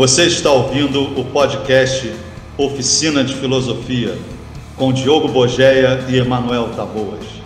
Você está ouvindo o podcast Oficina de Filosofia com Diogo Bogeia e Emanuel Taboas.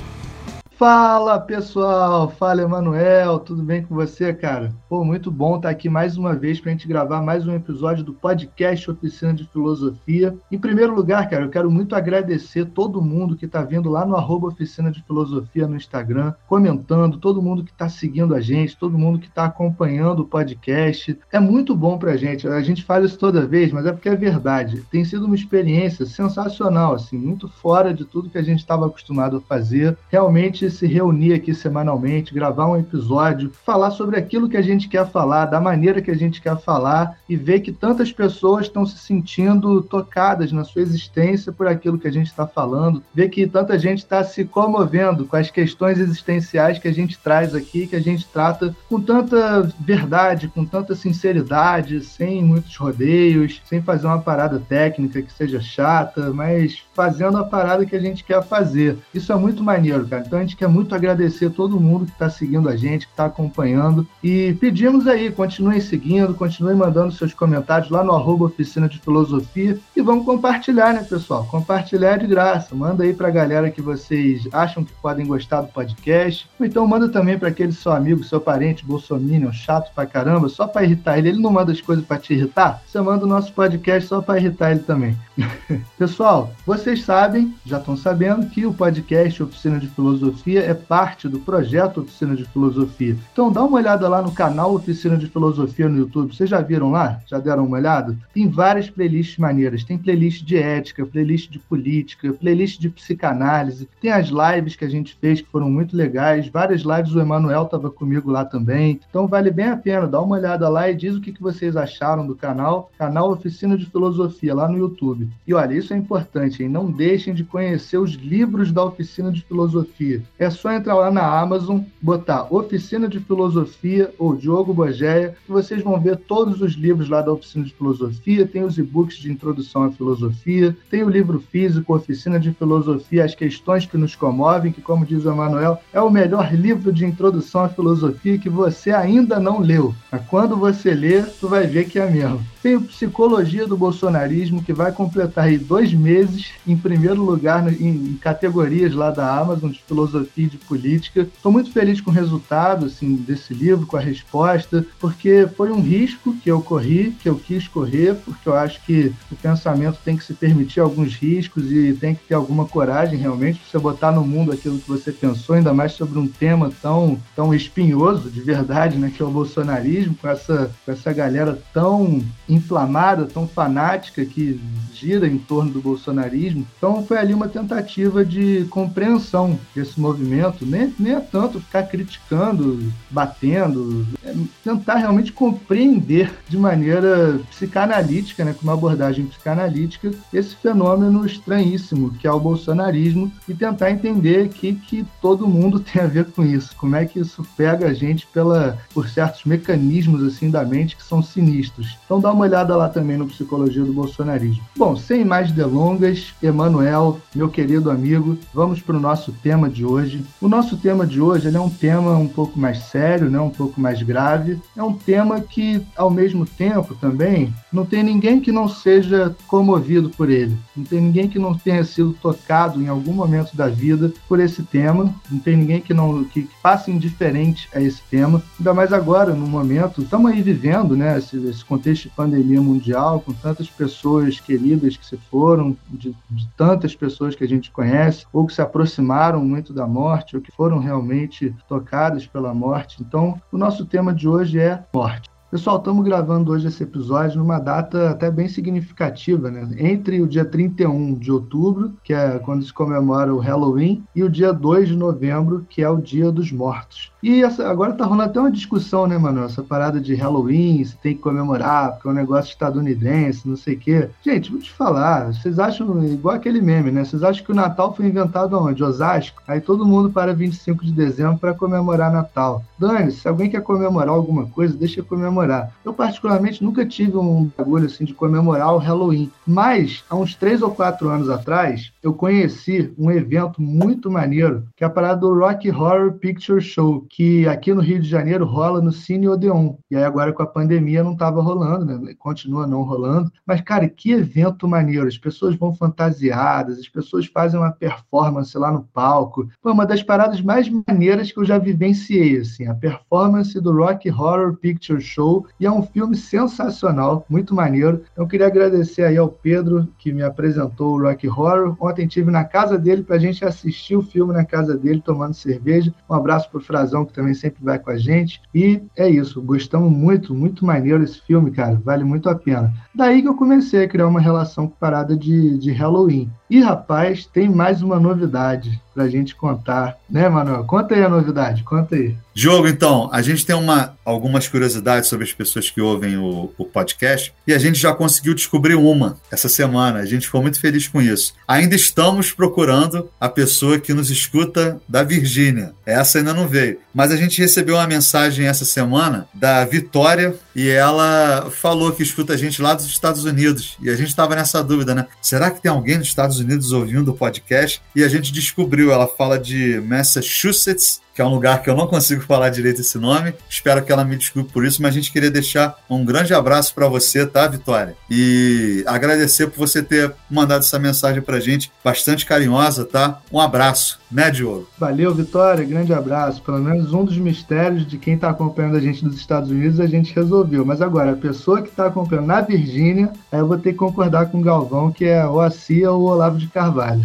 Fala pessoal, fala Emanuel, tudo bem com você, cara? Pô, muito bom estar aqui mais uma vez para a gente gravar mais um episódio do podcast Oficina de Filosofia. Em primeiro lugar, cara, eu quero muito agradecer todo mundo que está vindo lá no arroba Oficina de Filosofia no Instagram, comentando, todo mundo que está seguindo a gente, todo mundo que está acompanhando o podcast. É muito bom para a gente, a gente fala isso toda vez, mas é porque é verdade. Tem sido uma experiência sensacional, assim, muito fora de tudo que a gente estava acostumado a fazer. Realmente gente se reunir aqui semanalmente, gravar um episódio, falar sobre aquilo que a gente quer falar, da maneira que a gente quer falar e ver que tantas pessoas estão se sentindo tocadas na sua existência por aquilo que a gente está falando, ver que tanta gente está se comovendo com as questões existenciais que a gente traz aqui, que a gente trata com tanta verdade, com tanta sinceridade, sem muitos rodeios, sem fazer uma parada técnica que seja chata, mas fazendo a parada que a gente quer fazer. Isso é muito maneiro, cara. Então a gente gente quer muito agradecer todo mundo que está seguindo a gente, que está acompanhando. E pedimos aí, continuem seguindo, continuem mandando seus comentários lá no arroba Oficina de Filosofia. E vamos compartilhar, né, pessoal? Compartilhar de graça. Manda aí para a galera que vocês acham que podem gostar do podcast. Ou então manda também para aquele seu amigo, seu parente, bolsominion, chato pra caramba, só para irritar ele. Ele não manda as coisas para te irritar? Você manda o nosso podcast só para irritar ele também. pessoal, vocês sabem, já estão sabendo, que o podcast Oficina de Filosofia Filosofia é parte do projeto Oficina de Filosofia. Então dá uma olhada lá no canal Oficina de Filosofia no YouTube. Vocês já viram lá? Já deram uma olhada? Tem várias playlists maneiras. Tem playlist de ética, playlist de política, playlist de psicanálise. Tem as lives que a gente fez que foram muito legais. Várias lives o Emanuel estava comigo lá também. Então vale bem a pena. Dá uma olhada lá e diz o que, vocês acharam do canal. Canal Oficina de Filosofia lá no YouTube. E olha, isso é importante, hein? Não deixem de conhecer os livros da Oficina de Filosofia. É só entrar lá na Amazon, botar Oficina de Filosofia ou Diogo Bogeia, e vocês vão ver todos os livros lá da Oficina de Filosofia. Tem os e-books de introdução à filosofia, tem o livro físico Oficina de Filosofia, As Questões que Nos Comovem, que, como diz o Emanuel, é o melhor livro de introdução à filosofia que você ainda não leu. Mas quando você ler, tu vai ver que é mesmo. Tem o Psicologia do Bolsonarismo, que vai completar aí dois meses em primeiro lugar em categorias lá da Amazon de filosofia e de política. Estou muito feliz com o resultado assim, desse livro, com a resposta, porque foi um risco que eu corri, que eu quis correr, porque eu acho que o pensamento tem que se permitir alguns riscos e tem que ter alguma coragem realmente para você botar no mundo aquilo que você pensou, ainda mais sobre um tema tão, tão espinhoso, de verdade, né, que é o bolsonarismo, com essa, com essa galera tão inflamada, tão fanática que gira em torno do bolsonarismo. Então foi ali uma tentativa de compreensão desse movimento, nem, nem é tanto ficar criticando, batendo, é tentar realmente compreender de maneira psicanalítica, né, com uma abordagem psicanalítica, esse fenômeno estranhíssimo que é o bolsonarismo e tentar entender que, que todo mundo tem a ver com isso, como é que isso pega a gente pela, por certos mecanismos assim da mente que são sinistros. Então dá uma olhada lá também no Psicologia do Bolsonarismo. Bom, sem mais delongas, Emanuel, meu querido amigo, vamos para o nosso tema de hoje. O nosso tema de hoje é um tema um pouco mais sério, né? um pouco mais grave. É um tema que, ao mesmo tempo, também não tem ninguém que não seja comovido por ele. Não tem ninguém que não tenha sido tocado em algum momento da vida por esse tema. Não tem ninguém que não que, passe indiferente a esse tema. Ainda mais agora, no momento, estamos aí vivendo, né? Esse, esse, contexto de pandemia mundial, com tantas pessoas queridas que se foram, de, de tantas pessoas que a gente conhece ou que se aproximaram muito da morte ou que foram realmente tocadas pela morte. Então, o nosso tema de hoje é morte. Pessoal, estamos gravando hoje esse episódio numa data até bem significativa, né? Entre o dia 31 de outubro, que é quando se comemora o Halloween, e o dia 2 de novembro, que é o Dia dos Mortos. E essa, agora tá rolando até uma discussão, né, mano? Essa parada de Halloween, se tem que comemorar, porque é um negócio estadunidense, não sei o quê. Gente, vou te falar, vocês acham, igual aquele meme, né? Vocês acham que o Natal foi inventado onde? Osasco? Aí todo mundo para 25 de dezembro para comemorar Natal. Dane, se alguém quer comemorar alguma coisa, deixa eu comemorar. Eu, particularmente, nunca tive um bagulho assim de comemorar o Halloween, mas há uns três ou quatro anos atrás, eu conheci um evento muito maneiro, que é a parada do Rock Horror Picture Show, que aqui no Rio de Janeiro rola no Cine Odeon. E aí agora com a pandemia não estava rolando, né? Continua não rolando. Mas, cara, que evento maneiro. As pessoas vão fantasiadas, as pessoas fazem uma performance lá no palco. Foi uma das paradas mais maneiras que eu já vivenciei, assim, a performance do Rock Horror Picture Show. E é um filme sensacional, muito maneiro. Então, eu queria agradecer aí ao Pedro, que me apresentou o Rock Horror. Ontem tive na casa dele para a gente assistir o filme na casa dele, tomando cerveja. Um abraço pro Frazão, que também sempre vai com a gente. E é isso, gostamos muito, muito maneiro esse filme, cara. Vale muito a pena. Daí que eu comecei a criar uma relação com parada de, de Halloween. E, rapaz, tem mais uma novidade para a gente contar, né, Manuel? Conta aí a novidade, conta aí. Diogo, então, a gente tem uma, algumas curiosidades sobre as pessoas que ouvem o, o, podcast e a gente já conseguiu descobrir uma essa semana. A gente ficou muito feliz com isso. Ainda estamos procurando a pessoa que nos escuta da Virgínia. Essa ainda não veio. Mas a gente recebeu uma mensagem essa semana da Vitória e ela falou que escuta a gente lá dos Estados Unidos. E a gente estava nessa dúvida, né? Será que tem alguém nos Estados Unidos ouvindo o podcast? E a gente descobriu, ela fala de Massachusetts, que é um lugar que eu não consigo falar direito esse nome. Espero que ela me desculpe por isso, mas a gente queria deixar um grande abraço para você, tá, Vitória? E agradecer por você ter mandado essa mensagem para gente, bastante carinhosa, tá? Um abraço, né, Diogo? Valeu, Vitória, grande abraço. Pelo menos um dos mistérios de quem está acompanhando a gente nos Estados Unidos a gente resolveu. Mas agora, a pessoa que está acompanhando na Virgínia, aí eu vou ter que concordar com o Galvão, que é o Acia ou o Olavo de Carvalho.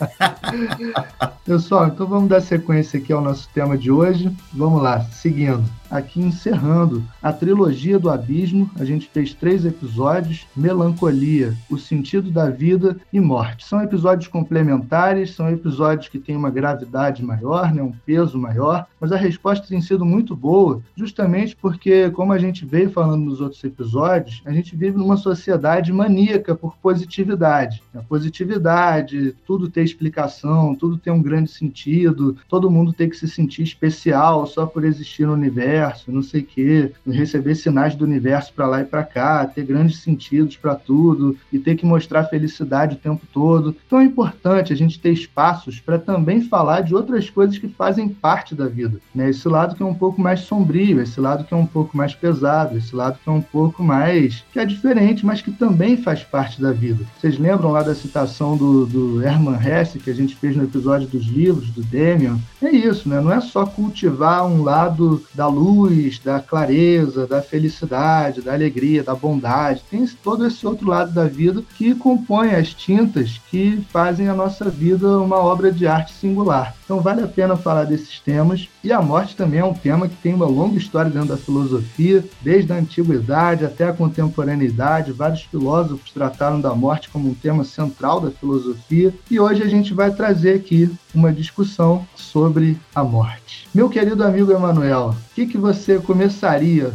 Pessoal, então vamos dar sequência aqui ao nosso tema de hoje. Vamos lá, seguindo aqui encerrando a trilogia do Abismo. A gente fez três episódios: Melancolia, O Sentido da Vida e Morte. São episódios complementares, são episódios que têm uma gravidade maior, né, um peso maior, mas a resposta tem sido muito boa, justamente porque, como a gente veio falando nos outros episódios, a gente vive numa sociedade maníaca por positividade. A positividade, tudo tem explicação, tudo tem um grande sentido, todo mundo tem que se sentir especial só por existir no universo não sei o quê, receber sinais do universo para lá e para cá, ter grandes sentidos para tudo e ter que mostrar felicidade o tempo todo. Então é importante a gente ter espaços para também falar de outras coisas que fazem parte da vida. Né? Esse lado que é um pouco mais sombrio, esse lado que é um pouco mais pesado, esse lado que é um pouco mais. que é diferente, mas que também faz parte da vida. Vocês lembram lá da citação do, do Hermann Hesse que a gente fez no episódio dos livros, do Demian? É isso, né? Não é só cultivar um lado da luz, da clareza, da felicidade, da alegria, da bondade. Tem todo esse outro lado da vida que compõe as tintas que fazem a nossa vida uma obra de arte singular. Então vale a pena falar desses temas. E a morte também é um tema que tem uma longa história dentro da filosofia, desde a antiguidade até a contemporaneidade. Vários filósofos trataram da morte como um tema central da filosofia. E hoje a gente vai trazer aqui uma discussão sobre a morte. Meu querido amigo Emanuel, o que, que você começaria,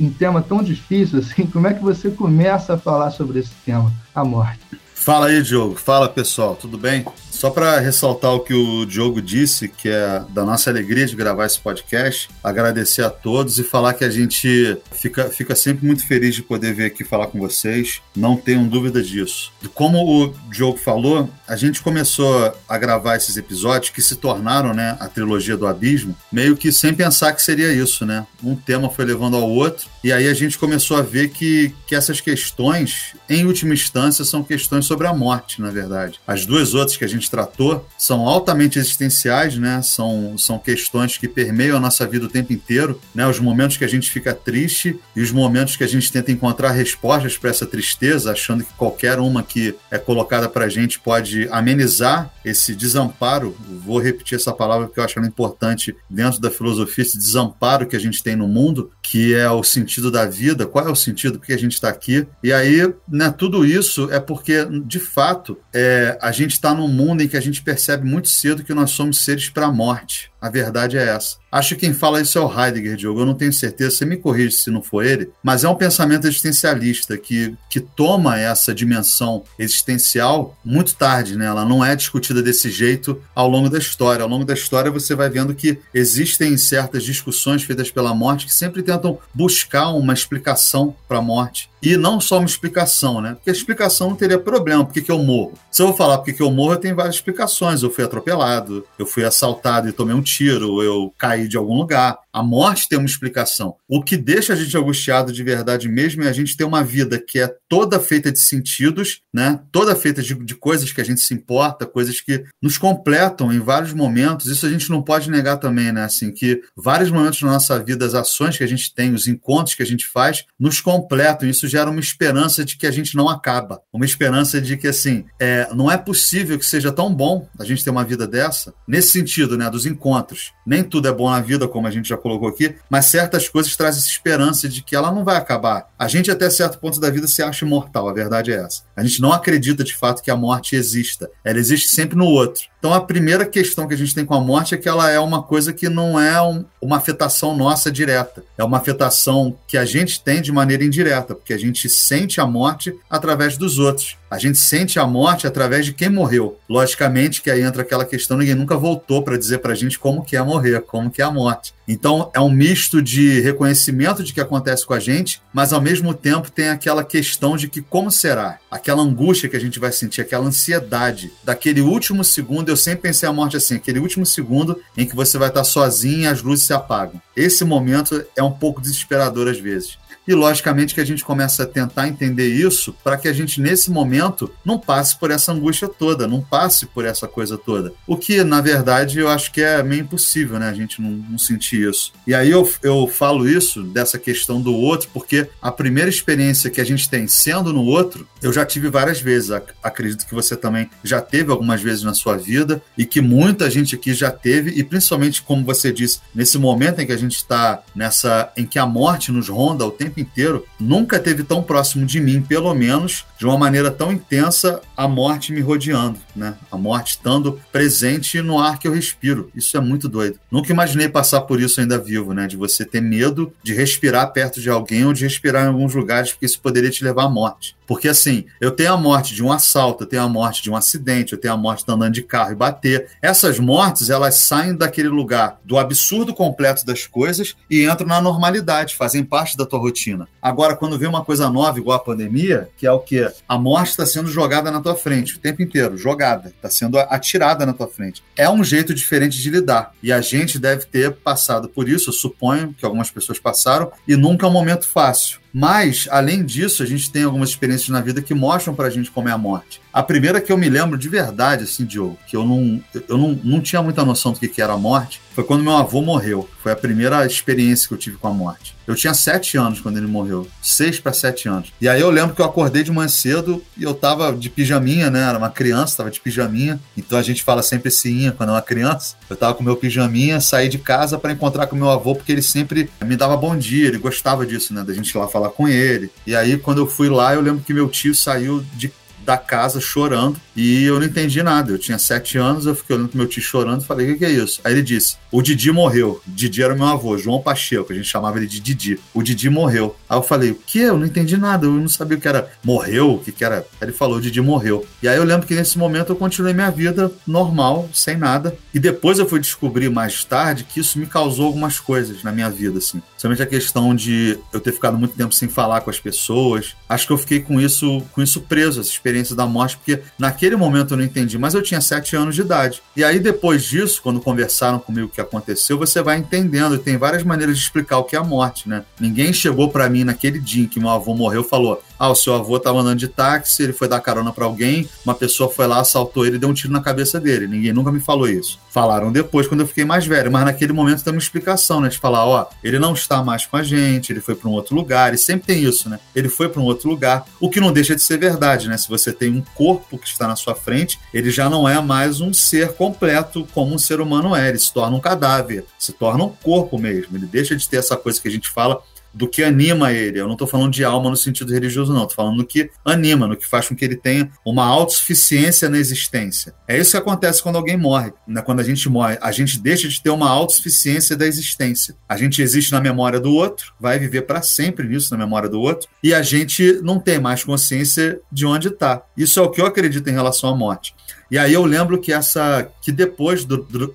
um tema tão difícil assim, como é que você começa a falar sobre esse tema, a morte? Fala aí, Diogo. Fala, pessoal. Tudo bem? Só para ressaltar o que o Diogo disse, que é da nossa alegria de gravar esse podcast, agradecer a todos e falar que a gente fica, fica sempre muito feliz de poder vir aqui falar com vocês. Não tenham dúvida disso. Como o Diogo falou, a gente começou a gravar esses episódios que se tornaram né, a trilogia do Abismo, meio que sem pensar que seria isso, né? Um tema foi levando ao outro, e aí a gente começou a ver que, que essas questões, em última instância, são questões sobre a morte, na verdade. As duas outras que a gente tratou são altamente existenciais, né? São, são questões que permeiam a nossa vida o tempo inteiro, né? Os momentos que a gente fica triste e os momentos que a gente tenta encontrar respostas para essa tristeza, achando que qualquer uma que é colocada para a gente pode amenizar esse desamparo. Vou repetir essa palavra porque eu acho importante dentro da filosofia, esse desamparo que a gente tem no mundo, que é o sentido da vida. Qual é o sentido? Por que a gente está aqui? E aí, né? Tudo isso é porque, de fato, é, a gente está num mundo em que a gente percebe muito cedo que nós somos seres para a morte. A verdade é essa. Acho que quem fala isso é o Heidegger, Diogo. Eu não tenho certeza, você me corrige se não for ele, mas é um pensamento existencialista que, que toma essa dimensão existencial muito tarde, né? Ela não é discutida desse jeito ao longo da história. Ao longo da história você vai vendo que existem certas discussões feitas pela morte que sempre tentam buscar uma explicação para a morte. E não só uma explicação, né? Porque a explicação não teria problema. Por que, eu morro? Se eu vou falar por que, que eu morro, eu tenho várias explicações. Eu fui atropelado, eu fui assaltado e tomei um tiro, eu caí de algum lugar. A morte tem uma explicação. O que deixa a gente angustiado de verdade mesmo é a gente ter uma vida que é toda feita de sentidos, né? Toda feita de, de coisas que a gente se importa, coisas que nos completam em vários momentos. Isso a gente não pode negar também, né? Assim, que vários momentos na nossa vida, as ações que a gente tem, os encontros que a gente faz, nos completam. Isso gera uma esperança de que a gente não acaba. Uma esperança de que, assim, é, não é possível que seja tão bom a gente ter uma vida dessa, nesse sentido, né, dos encontros. Nem tudo é bom na vida, como a gente já colocou aqui, mas certas coisas trazem essa esperança de que ela não vai acabar. A gente, até certo ponto da vida, se acha imortal, a verdade é essa. A gente não acredita de fato que a morte exista. Ela existe sempre no outro. Então, a primeira questão que a gente tem com a morte é que ela é uma coisa que não é um, uma afetação nossa direta. É uma afetação que a gente tem de maneira indireta, porque a gente sente a morte através dos outros. A gente sente a morte através de quem morreu. Logicamente que aí entra aquela questão, ninguém nunca voltou para dizer para a gente como que é morrer, como que é a morte. Então é um misto de reconhecimento de que acontece com a gente, mas ao mesmo tempo tem aquela questão de que como será? Aquela angústia que a gente vai sentir, aquela ansiedade daquele último segundo. Eu sempre pensei a morte assim, aquele último segundo em que você vai estar sozinho e as luzes se apagam. Esse momento é um pouco desesperador às vezes. E logicamente que a gente começa a tentar entender isso para que a gente, nesse momento, não passe por essa angústia toda, não passe por essa coisa toda. O que, na verdade, eu acho que é meio impossível, né? A gente não, não sentir isso. E aí eu, eu falo isso, dessa questão do outro, porque a primeira experiência que a gente tem sendo no outro, eu já tive várias vezes. Acredito que você também já teve algumas vezes na sua vida e que muita gente aqui já teve, e principalmente, como você disse, nesse momento em que a gente está nessa. em que a morte nos ronda o tempo tempo inteiro, nunca teve tão próximo de mim, pelo menos de uma maneira tão intensa, a morte me rodeando, né? A morte estando presente no ar que eu respiro. Isso é muito doido. Nunca imaginei passar por isso ainda vivo, né? De você ter medo de respirar perto de alguém ou de respirar em alguns lugares, porque isso poderia te levar à morte. Porque assim, eu tenho a morte de um assalto, eu tenho a morte de um acidente, eu tenho a morte de andando de carro e bater. Essas mortes, elas saem daquele lugar do absurdo completo das coisas e entram na normalidade, fazem parte da tua rotina. Agora, quando vem uma coisa nova, igual a pandemia, que é o que? A morte está sendo jogada na tua frente o tempo inteiro, jogada, está sendo atirada na tua frente. É um jeito diferente de lidar. E a gente deve ter passado por isso, eu suponho que algumas pessoas passaram, e nunca é um momento fácil. Mas, além disso, a gente tem algumas experiências na vida que mostram pra gente como é a morte. A primeira que eu me lembro de verdade, assim, Diogo, que eu não, eu não, não tinha muita noção do que, que era a morte, foi quando meu avô morreu. Foi a primeira experiência que eu tive com a morte. Eu tinha sete anos quando ele morreu. Seis para sete anos. E aí eu lembro que eu acordei de manhã cedo e eu tava de pijaminha, né? Era uma criança, tava de pijaminha. Então a gente fala sempre sim quando é uma criança. Eu tava com meu pijaminha, saí de casa para encontrar com meu avô, porque ele sempre me dava bom dia, ele gostava disso, né? Da gente ir lá falar com ele. E aí, quando eu fui lá, eu lembro que meu tio saiu de da casa chorando e eu não entendi nada. Eu tinha sete anos, eu fiquei olhando pro meu tio chorando e falei: o que, que, é isso? Aí ele disse: o Didi morreu. Didi era meu avô, João Pacheco, a gente chamava ele de Didi. O Didi morreu. Aí eu falei: o que? Eu não entendi nada, eu não sabia o que era morreu, o que, que era. Aí ele falou: o Didi morreu. E aí eu lembro que nesse momento eu continuei minha vida normal, sem nada. E depois eu fui descobrir mais tarde que isso me causou algumas coisas na minha vida, assim. Somente a questão de eu ter ficado muito tempo sem falar com as pessoas. Acho que eu fiquei com isso, com isso preso, essa experiência experiência da morte, porque naquele momento eu não entendi, mas eu tinha sete anos de idade. E aí, depois disso, quando conversaram comigo o que aconteceu, você vai entendendo. Tem várias maneiras de explicar o que é a morte, né? Ninguém chegou para mim naquele dia em que meu avô morreu e falou: ah, o seu avô estava andando de táxi, ele foi dar carona para alguém, uma pessoa foi lá, assaltou ele e deu um tiro na cabeça dele. Ninguém nunca me falou isso. Falaram depois, quando eu fiquei mais velho, mas naquele momento tem uma explicação, né? De falar: ó, ele não está mais com a gente, ele foi para um outro lugar, e sempre tem isso, né? Ele foi para um outro lugar, o que não deixa de ser verdade, né? Se você tem um corpo que está na sua frente, ele já não é mais um ser completo como um ser humano é, ele se torna um cadáver, se torna um corpo mesmo, ele deixa de ter essa coisa que a gente fala do que anima ele. Eu não estou falando de alma no sentido religioso, não. Estou falando do que anima, no que faz com que ele tenha uma autossuficiência na existência. É isso que acontece quando alguém morre. Né? Quando a gente morre, a gente deixa de ter uma autossuficiência da existência. A gente existe na memória do outro, vai viver para sempre nisso, na memória do outro, e a gente não tem mais consciência de onde está. Isso é o que eu acredito em relação à morte. E aí eu lembro que essa que depois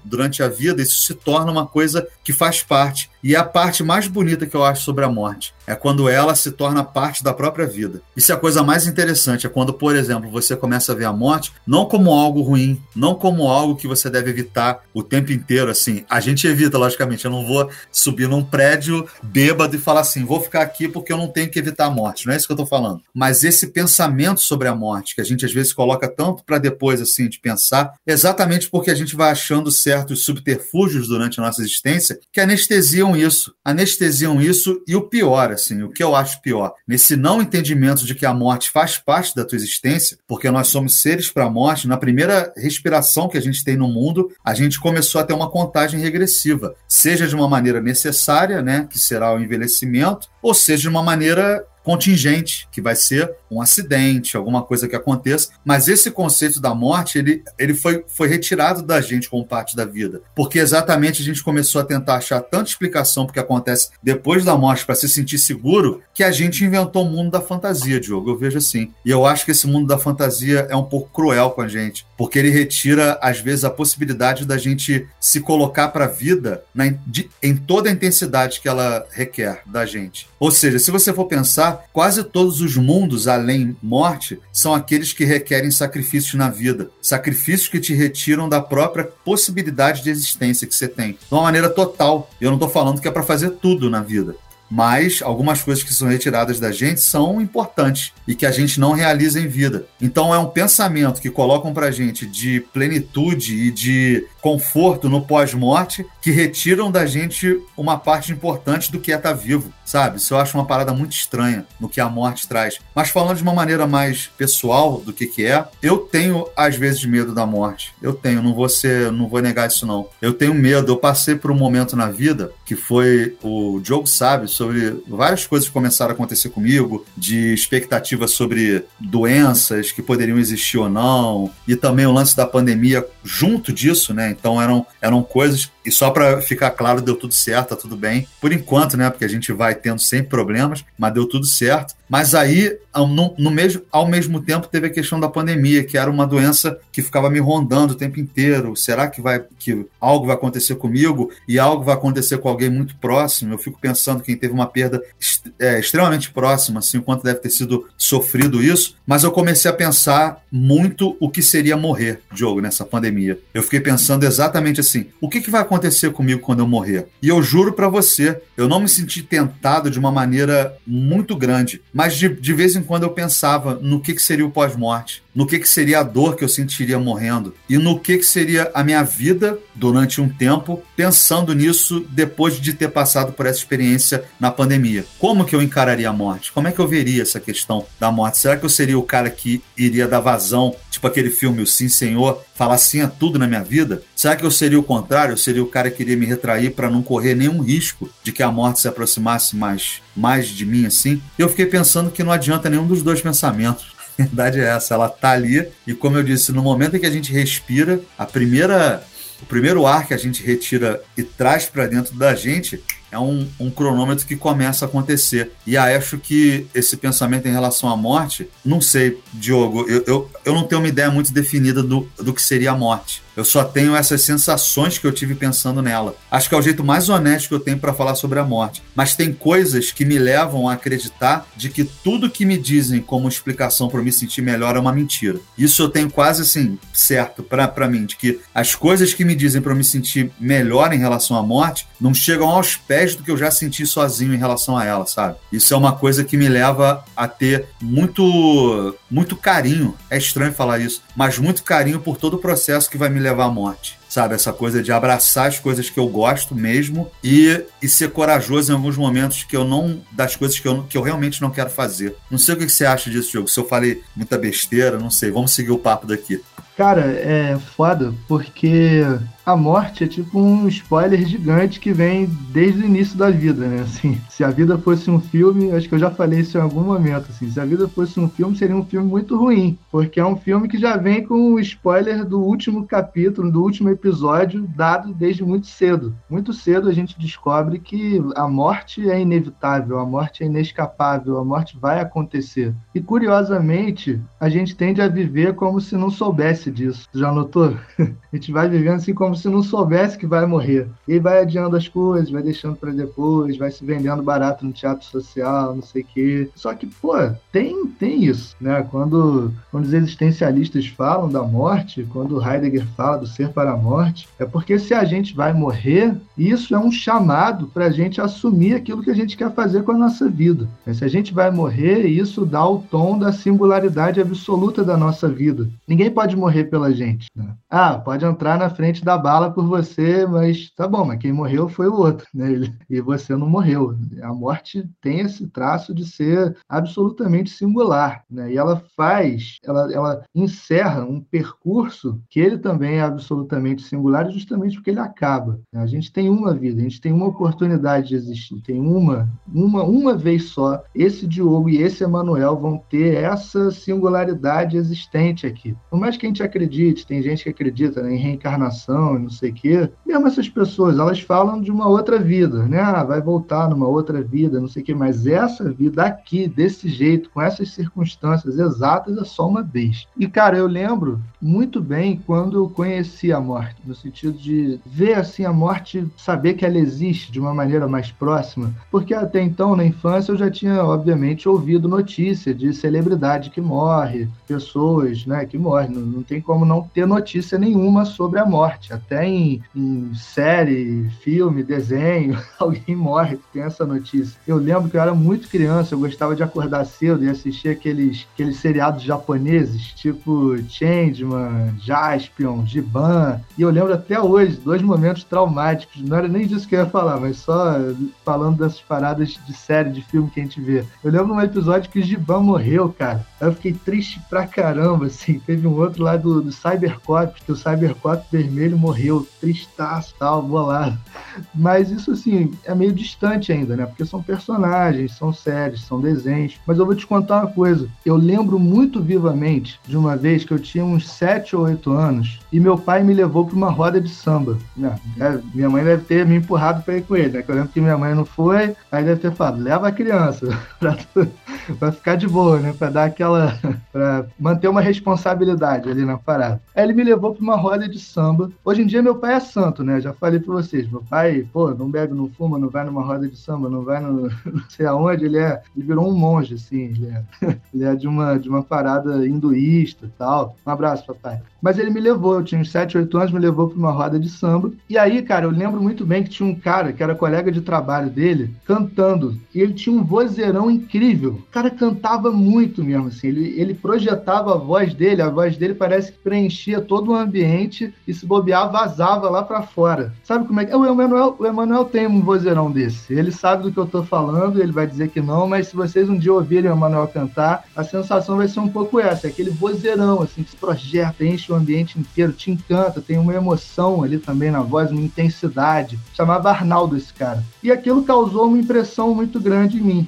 durante a vida isso se torna uma coisa que faz parte. E é a parte mais bonita que eu acho sobre a morte é quando ela se torna parte da própria vida. Isso é a coisa mais interessante, é quando, por exemplo, você começa a ver a morte não como algo ruim, não como algo que você deve evitar o tempo inteiro, assim. A gente evita, logicamente, eu não vou subir num prédio bêbado e falar assim, vou ficar aqui porque eu não tenho que evitar a morte, não é isso que eu tô falando. Mas esse pensamento sobre a morte, que a gente às vezes coloca tanto para depois, assim, de pensar, exatamente porque a gente vai achando certos subterfúgios durante a nossa existência que anestesiam isso, anestesiam isso e o pior, assim, o que eu acho pior, nesse não entendimento de que a morte faz parte da tua existência, porque nós somos seres para a morte, na primeira respiração que a gente tem no mundo, a gente começou a ter uma contagem regressiva, seja de uma maneira necessária, né, que será o envelhecimento, ou seja de uma maneira contingente, que vai ser um acidente, alguma coisa que aconteça. Mas esse conceito da morte, ele, ele foi, foi retirado da gente como parte da vida. Porque exatamente a gente começou a tentar achar tanta explicação porque acontece depois da morte para se sentir seguro, que a gente inventou o mundo da fantasia, Diogo. Eu vejo assim. E eu acho que esse mundo da fantasia é um pouco cruel com a gente, porque ele retira, às vezes, a possibilidade da gente se colocar para a vida na, de, em toda a intensidade que ela requer da gente. Ou seja, se você for pensar, quase todos os mundos além morte são aqueles que requerem sacrifícios na vida, sacrifícios que te retiram da própria possibilidade de existência que você tem, de uma maneira total. Eu não estou falando que é para fazer tudo na vida mas algumas coisas que são retiradas da gente são importantes e que a gente não realiza em vida. Então é um pensamento que colocam para gente de plenitude e de conforto no pós-morte que retiram da gente uma parte importante do que é estar tá vivo, sabe? Isso eu acho uma parada muito estranha no que a morte traz. Mas falando de uma maneira mais pessoal do que que é, eu tenho às vezes medo da morte. Eu tenho, não vou ser, não vou negar isso não. Eu tenho medo. Eu passei por um momento na vida que foi o Diogo sabe sobre várias coisas que começaram a acontecer comigo, de expectativas sobre doenças que poderiam existir ou não, e também o lance da pandemia junto disso, né? Então eram, eram coisas. E só para ficar claro, deu tudo certo, tá tudo bem. Por enquanto, né? Porque a gente vai tendo sempre problemas, mas deu tudo certo. Mas aí, no, no mesmo, ao mesmo tempo, teve a questão da pandemia, que era uma doença que ficava me rondando o tempo inteiro. Será que vai que algo vai acontecer comigo e algo vai acontecer com alguém muito próximo? Eu fico pensando quem teve uma perda é, extremamente próxima, assim, o quanto deve ter sido sofrido isso. Mas eu comecei a pensar muito o que seria morrer, Diogo, nessa pandemia. Eu fiquei pensando exatamente assim: o que, que vai acontecer comigo quando eu morrer? E eu juro para você, eu não me senti tentado de uma maneira muito grande mas de, de vez em quando eu pensava no que, que seria o pós-morte, no que, que seria a dor que eu sentiria morrendo e no que, que seria a minha vida durante um tempo, pensando nisso depois de ter passado por essa experiência na pandemia. Como que eu encararia a morte? Como é que eu veria essa questão da morte? Será que eu seria o cara que iria dar vazão, tipo aquele filme O Sim Senhor, falar sim a tudo na minha vida? Será que eu seria o contrário? Eu seria o cara que iria me retrair para não correr nenhum risco de que a morte se aproximasse mais, mais de mim assim? Eu fiquei pensando pensando que não adianta nenhum dos dois pensamentos. A verdade é essa, ela tá ali e como eu disse, no momento em que a gente respira, a primeira o primeiro ar que a gente retira e traz para dentro da gente é um, um, cronômetro que começa a acontecer. E acho que esse pensamento em relação à morte, não sei, Diogo, eu, eu, eu não tenho uma ideia muito definida do, do que seria a morte. Eu só tenho essas sensações que eu tive pensando nela. Acho que é o jeito mais honesto que eu tenho para falar sobre a morte. Mas tem coisas que me levam a acreditar de que tudo que me dizem como explicação para me sentir melhor é uma mentira. Isso eu tenho quase assim, certo para mim, de que as coisas que me dizem para me sentir melhor em relação à morte não chegam aos pés do que eu já senti sozinho em relação a ela, sabe? Isso é uma coisa que me leva a ter muito, muito carinho. É estranho falar isso, mas muito carinho por todo o processo que vai me levar à morte. Sabe, essa coisa de abraçar as coisas que eu gosto mesmo e, e ser corajoso em alguns momentos que eu não. das coisas que eu, que eu realmente não quero fazer. Não sei o que você acha disso, jogo. Se eu falei muita besteira, não sei. Vamos seguir o papo daqui. Cara, é foda, porque a morte é tipo um spoiler gigante que vem desde o início da vida, né? Assim, se a vida fosse um filme, acho que eu já falei isso em algum momento, assim, se a vida fosse um filme, seria um filme muito ruim, porque é um filme que já vem com o spoiler do último capítulo, do último episódio, dado desde muito cedo. Muito cedo a gente descobre que a morte é inevitável, a morte é inescapável, a morte vai acontecer. E curiosamente, a gente tende a viver como se não soubesse disso. Já notou? a gente vai vivendo assim como se não soubesse que vai morrer. E vai adiando as coisas, vai deixando para depois, vai se vendendo barato no teatro social, não sei o quê. Só que, pô, tem, tem isso, né? Quando, quando os existencialistas falam da morte, quando Heidegger fala do ser para a morte, é porque se a gente vai morrer, isso é um chamado para a gente assumir aquilo que a gente quer fazer com a nossa vida. Se a gente vai morrer, isso dá o tom da singularidade absoluta da nossa vida. Ninguém pode morrer pela gente. Né? Ah, pode entrar na frente da bala por você, mas tá bom, mas quem morreu foi o outro, né? E você não morreu. A morte tem esse traço de ser absolutamente singular, né? E ela faz, ela, ela encerra um percurso que ele também é absolutamente singular, justamente porque ele acaba. A gente tem uma vida, a gente tem uma oportunidade de existir, tem uma, uma, uma vez só. Esse Diogo e esse Emanuel vão ter essa singularidade existente aqui. Por mais que a gente acredite, tem gente que acredita né, em reencarnação e não sei o quê, mesmo essas pessoas, elas falam de uma outra vida, né? Ah, vai voltar numa outra vida, não sei o quê, mas essa vida aqui, desse jeito, com essas circunstâncias exatas, é só uma vez. E, cara, eu lembro muito bem quando eu conheci a morte, no sentido de ver assim a morte, saber que ela existe de uma maneira mais próxima, porque até então, na infância, eu já tinha, obviamente, ouvido notícia de celebridade que morre, pessoas né, que morrem. Não, não tem como não ter notícia nenhuma sobre a morte. Até em, em série, filme, desenho, alguém morre, tem essa notícia. Eu lembro que eu era muito criança, eu gostava de acordar cedo e assistir aqueles, aqueles seriados japoneses, tipo Changeman, Jaspion, Giban. E eu lembro até hoje, dois momentos traumáticos. Não era nem disso que eu ia falar, mas só falando dessas paradas de série, de filme que a gente vê. Eu lembro num episódio que o Giban morreu, cara. Eu fiquei triste pra caramba, assim. Teve um outro lá do, do Cybercop, que o Cybercop vermelho morreu, tristaço, tal, bolado. Mas isso, assim, é meio distante ainda, né? Porque são personagens, são séries, são desenhos. Mas eu vou te contar uma coisa. Eu lembro muito vivamente de uma vez que eu tinha uns 7 ou 8 anos e meu pai me levou para uma roda de samba. É, minha mãe deve ter me empurrado para ir com ele, né? Que eu lembro que minha mãe não foi, aí deve ter falado, leva a criança para ficar de boa, né? Para dar aquela, para manter uma responsabilidade ali na parada. Aí ele me levou para uma roda de samba. Hoje em dia meu pai é santo, né? Já falei para vocês, meu pai, pô, não bebe, não fuma, não vai numa roda de samba, não vai no, não sei aonde. Ele é, ele virou um monge, assim. Ele é, ele é de uma de uma parada hinduísta tal. Um abraço, papai. Mas ele me levou, eu tinha uns 7, 8 anos, me levou para uma roda de samba. E aí, cara, eu lembro muito bem que tinha um cara que era colega de trabalho dele cantando. E ele tinha um vozeirão incrível. O cara cantava muito mesmo, assim. Ele, ele projetava a voz dele, a voz dele parece que preenchia todo o ambiente e se bobear, vazava lá para fora. Sabe como é que. O Emanuel, o Emanuel tem um vozeirão desse. Ele sabe do que eu tô falando, ele vai dizer que não, mas se vocês um dia ouvirem o Emanuel cantar, a sensação vai ser um pouco essa: é aquele vozeirão, assim, que se projeta, enche o ambiente inteiro, te encanta, tem uma emoção ali também na voz, uma intensidade. Chamava Arnaldo esse cara. E aquilo causou uma impressão muito grande em mim.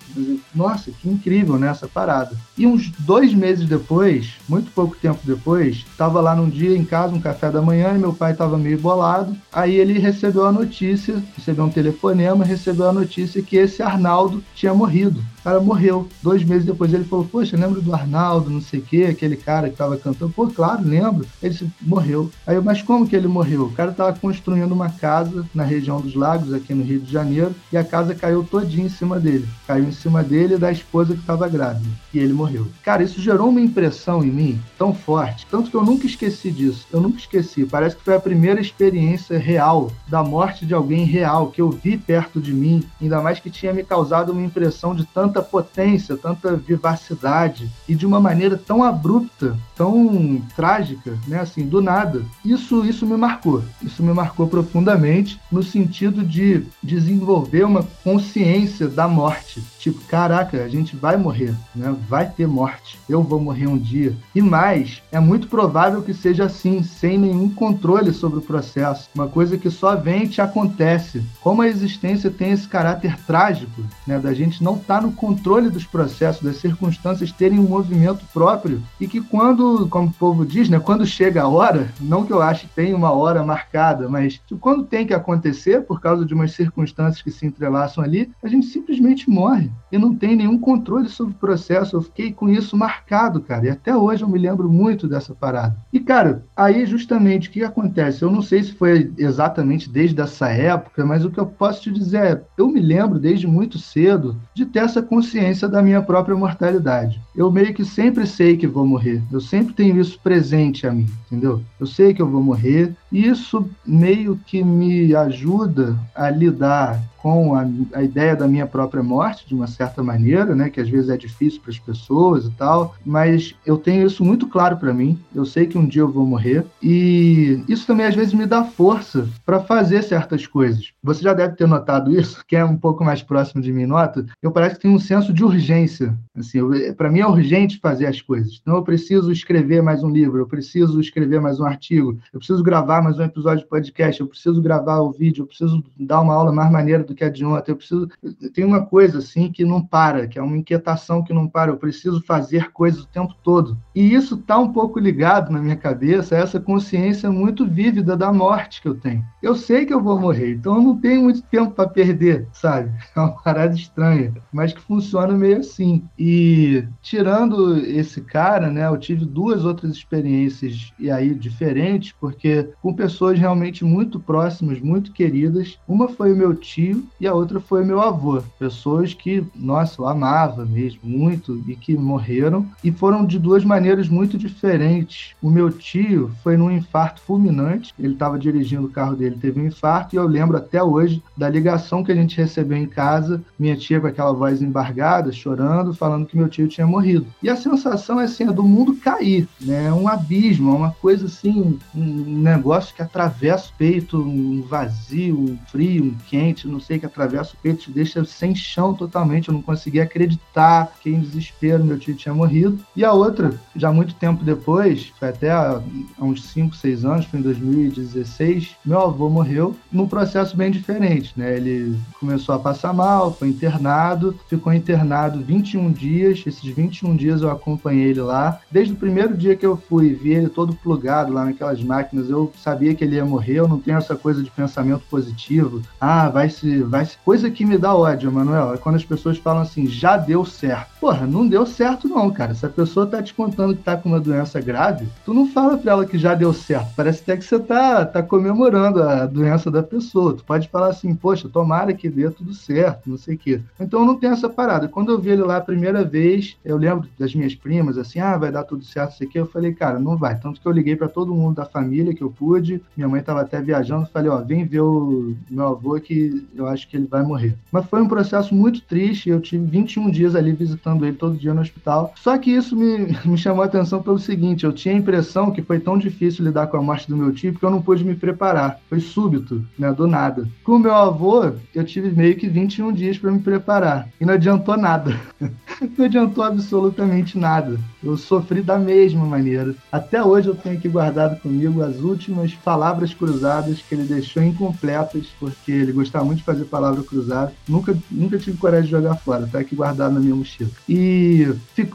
Nossa, que incrível né, parada. E uns dois meses depois, muito pouco tempo depois, estava lá num dia em casa, um café da manhã, e meu pai estava meio bolado. Aí ele recebeu a notícia, recebeu um telefonema, recebeu a notícia que esse Arnaldo tinha morrido. O cara morreu. Dois meses depois ele falou: Poxa, lembro do Arnaldo, não sei o quê, aquele cara que estava cantando. Pô, claro, lembro. Ele disse, morreu. Aí eu, mas como que ele morreu? O cara estava construindo uma casa na região dos lagos, aqui no Rio de Janeiro, e a casa caiu todinha em cima dele. Caiu em cima dele e da esposa que estava grávida. E ele morreu. Cara, isso gerou uma impressão em mim tão forte, tanto que eu nunca esqueci disso. Eu nunca esqueci. Parece que foi a primeira experiência real da morte de alguém real que eu vi perto de mim, ainda mais que tinha me causado uma impressão de tanto tanta potência, tanta vivacidade e de uma maneira tão abrupta, tão trágica, né? Assim, do nada. Isso, isso me marcou. Isso me marcou profundamente no sentido de desenvolver uma consciência da morte. Tipo, caraca, a gente vai morrer, né? Vai ter morte. Eu vou morrer um dia. E mais, é muito provável que seja assim, sem nenhum controle sobre o processo. Uma coisa que só vem e te acontece. Como a existência tem esse caráter trágico, né? Da gente não estar tá no controle dos processos, das circunstâncias terem um movimento próprio e que quando, como o povo diz, né? Quando chega a hora, não que eu ache que tem uma hora marcada, mas quando tem que acontecer, por causa de umas circunstâncias que se entrelaçam ali, a gente simplesmente morre e não tem nenhum controle sobre o processo. Eu fiquei com isso marcado, cara, e até hoje eu me lembro muito dessa parada. E, cara, aí justamente o que acontece? Eu não sei se foi exatamente desde essa época, mas o que eu posso te dizer é: eu me lembro desde muito cedo de ter essa consciência da minha própria mortalidade. Eu meio que sempre sei que vou morrer, eu sempre tenho isso presente a mim, entendeu? Eu sei que eu vou morrer, e isso meio que me ajuda a lidar com a, a, ideia da minha própria morte, de uma certa maneira, né, que às vezes é difícil para as pessoas e tal, mas eu tenho isso muito claro para mim. Eu sei que um dia eu vou morrer e isso também às vezes me dá força para fazer certas coisas. Você já deve ter notado isso, quem é um pouco mais próximo de mim nota. Eu parece que tenho um senso de urgência. Assim, para mim é urgente fazer as coisas. Então eu preciso escrever mais um livro, eu preciso escrever mais um artigo, eu preciso gravar mais um episódio de podcast, eu preciso gravar o vídeo, eu preciso dar uma aula mais maneira do que ontem. Eu preciso. Tem uma coisa assim que não para, que é uma inquietação que não para. Eu preciso fazer coisas o tempo todo. E isso está um pouco ligado na minha cabeça a essa consciência muito vívida da morte que eu tenho. Eu sei que eu vou morrer, então eu não tenho muito tempo para perder, sabe? É uma parada estranha, mas que funciona meio assim. E tirando esse cara, né, eu tive duas outras experiências e aí diferentes, porque com pessoas realmente muito próximas, muito queridas. Uma foi o meu tio e a outra foi meu avô. Pessoas que, nossa, eu amava mesmo muito e que morreram e foram de duas maneiras muito diferentes. O meu tio foi num infarto fulminante, ele estava dirigindo o carro dele, teve um infarto e eu lembro até hoje da ligação que a gente recebeu em casa, minha tia com aquela voz embargada, chorando, falando que meu tio tinha morrido. E a sensação é assim, é do mundo cair, né? É um abismo, é uma coisa assim, um negócio que atravessa o peito, um vazio, um frio, um quente, não sei que atravessa o peito, te deixa sem chão totalmente. Eu não conseguia acreditar, fiquei em desespero, meu tio tinha morrido. E a outra, já muito tempo depois, foi até há uns 5, 6 anos, foi em 2016, meu avô morreu num processo bem diferente, né? Ele começou a passar mal, foi internado, ficou internado 21 dias. Esses 21 dias eu acompanhei ele lá. Desde o primeiro dia que eu fui, vi ele todo plugado lá naquelas máquinas, eu sabia que ele ia morrer, eu não tenho essa coisa de pensamento positivo. Ah, vai se, vai se. Coisa que me dá ódio, Manuel, é quando as pessoas falam assim, já deu certo. Porra, não deu certo não, cara. Se a pessoa tá te contando que tá com uma doença grave, tu não fala pra ela que já deu certo. Parece até que você tá, tá comemorando a doença da pessoa. Tu pode falar assim, poxa, tomara que dê tudo certo, não sei o quê. Então não tem essa parada. Quando eu vi ele lá a primeira vez, eu lembro das minhas primas, assim, ah, vai dar tudo certo, isso aqui. Eu falei, cara, não vai. Tanto que eu liguei para todo mundo da família que eu pude. Minha mãe tava até viajando. Falei, ó, vem ver o meu avô que eu acho que ele vai morrer. Mas foi um processo muito triste. Eu tive 21 dias ali visitando ele todo dia no hospital. Só que isso me, me chamou a atenção pelo seguinte: eu tinha a impressão que foi tão difícil lidar com a morte do meu tio porque eu não pude me preparar. Foi súbito, né? Do nada. Com o meu avô, eu tive meio que 21 dias para me preparar. E não adiantou nada. não adiantou absolutamente nada. Eu sofri da mesma maneira. Até hoje eu tenho aqui guardado comigo as últimas palavras cruzadas que ele deixou incompletas, porque ele gostava muito de fazer palavra cruzada. Nunca, nunca tive coragem de jogar fora, tá aqui guardado na minha mochila. E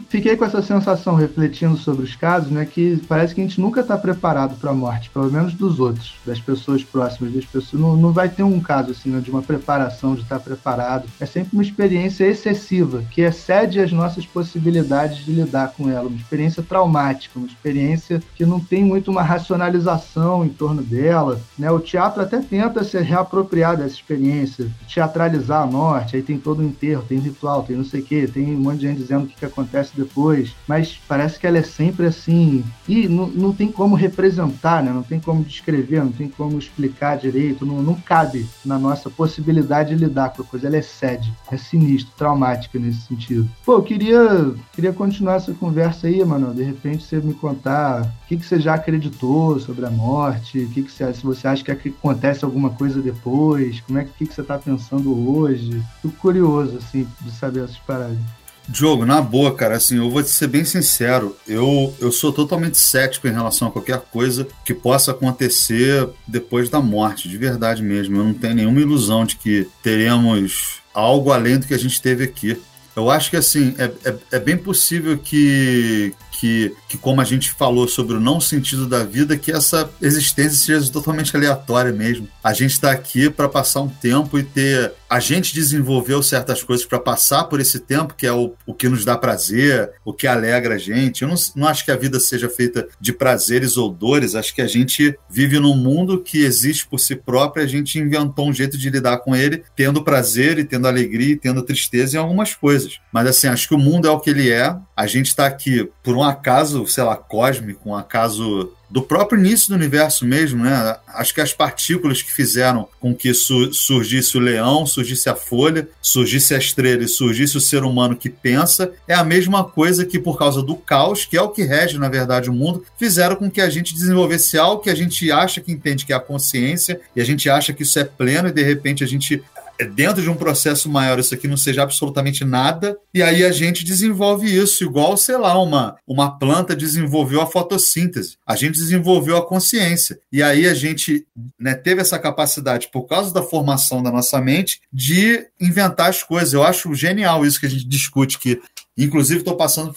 fiquei com essa sensação, refletindo sobre os casos, né, que parece que a gente nunca está preparado para a morte, pelo menos dos outros, das pessoas próximas, das pessoas. Não, não vai ter um caso assim, né, de uma preparação, de estar preparado. É sempre uma experiência excessiva, que excede as nossas possibilidades de lidar com ela. Uma experiência traumática, uma experiência que não tem muito uma racionalização em torno dela. Né? O teatro até tenta se reapropriar dessa experiência teatralizar a morte, aí tem todo o enterro, tem ritual, tem não sei o quê, tem um monte de gente dizendo o que, que acontece depois, mas parece que ela é sempre assim, e não, tem como representar, né? não tem como descrever, não tem como explicar direito, não, não cabe na nossa possibilidade de lidar com a coisa, ela excede, é sinistro, traumática nesse sentido. Pô, eu queria, queria continuar essa conversa aí, mano, de repente você me contar o que, que você já acreditou sobre a morte, o que, que você, se você acha que acontece alguma coisa depois, como é que, que, que você está pensando hoje, fico curioso, assim, de saber essas paradas. Diogo, na boa, cara, assim, eu vou te ser bem sincero, eu, eu sou totalmente cético em relação a qualquer coisa que possa acontecer depois da morte, de verdade mesmo. Eu não tenho nenhuma ilusão de que teremos algo além do que a gente teve aqui. Eu acho que, assim, é, é, é bem possível que, que, que, como a gente falou sobre o não sentido da vida, que essa existência seja totalmente aleatória mesmo. A gente está aqui para passar um tempo e ter. A gente desenvolveu certas coisas para passar por esse tempo, que é o, o que nos dá prazer, o que alegra a gente. Eu não, não acho que a vida seja feita de prazeres ou dores, acho que a gente vive num mundo que existe por si próprio a gente inventou um jeito de lidar com ele, tendo prazer e tendo alegria e tendo tristeza em algumas coisas. Mas assim, acho que o mundo é o que ele é, a gente está aqui por um acaso, sei lá, cósmico, um acaso do próprio início do universo mesmo, né? Acho que as partículas que fizeram com que su surgisse o leão, surgisse a folha, surgisse a estrela e surgisse o ser humano que pensa, é a mesma coisa que por causa do caos, que é o que rege, na verdade, o mundo, fizeram com que a gente desenvolvesse algo que a gente acha que entende que é a consciência, e a gente acha que isso é pleno, e de repente a gente dentro de um processo maior isso aqui não seja absolutamente nada, e aí a gente desenvolve isso, igual, sei lá, uma, uma planta desenvolveu a fotossíntese, a gente desenvolveu a consciência, e aí a gente né, teve essa capacidade, por causa da formação da nossa mente, de inventar as coisas. Eu acho genial isso que a gente discute, que Inclusive, estou passando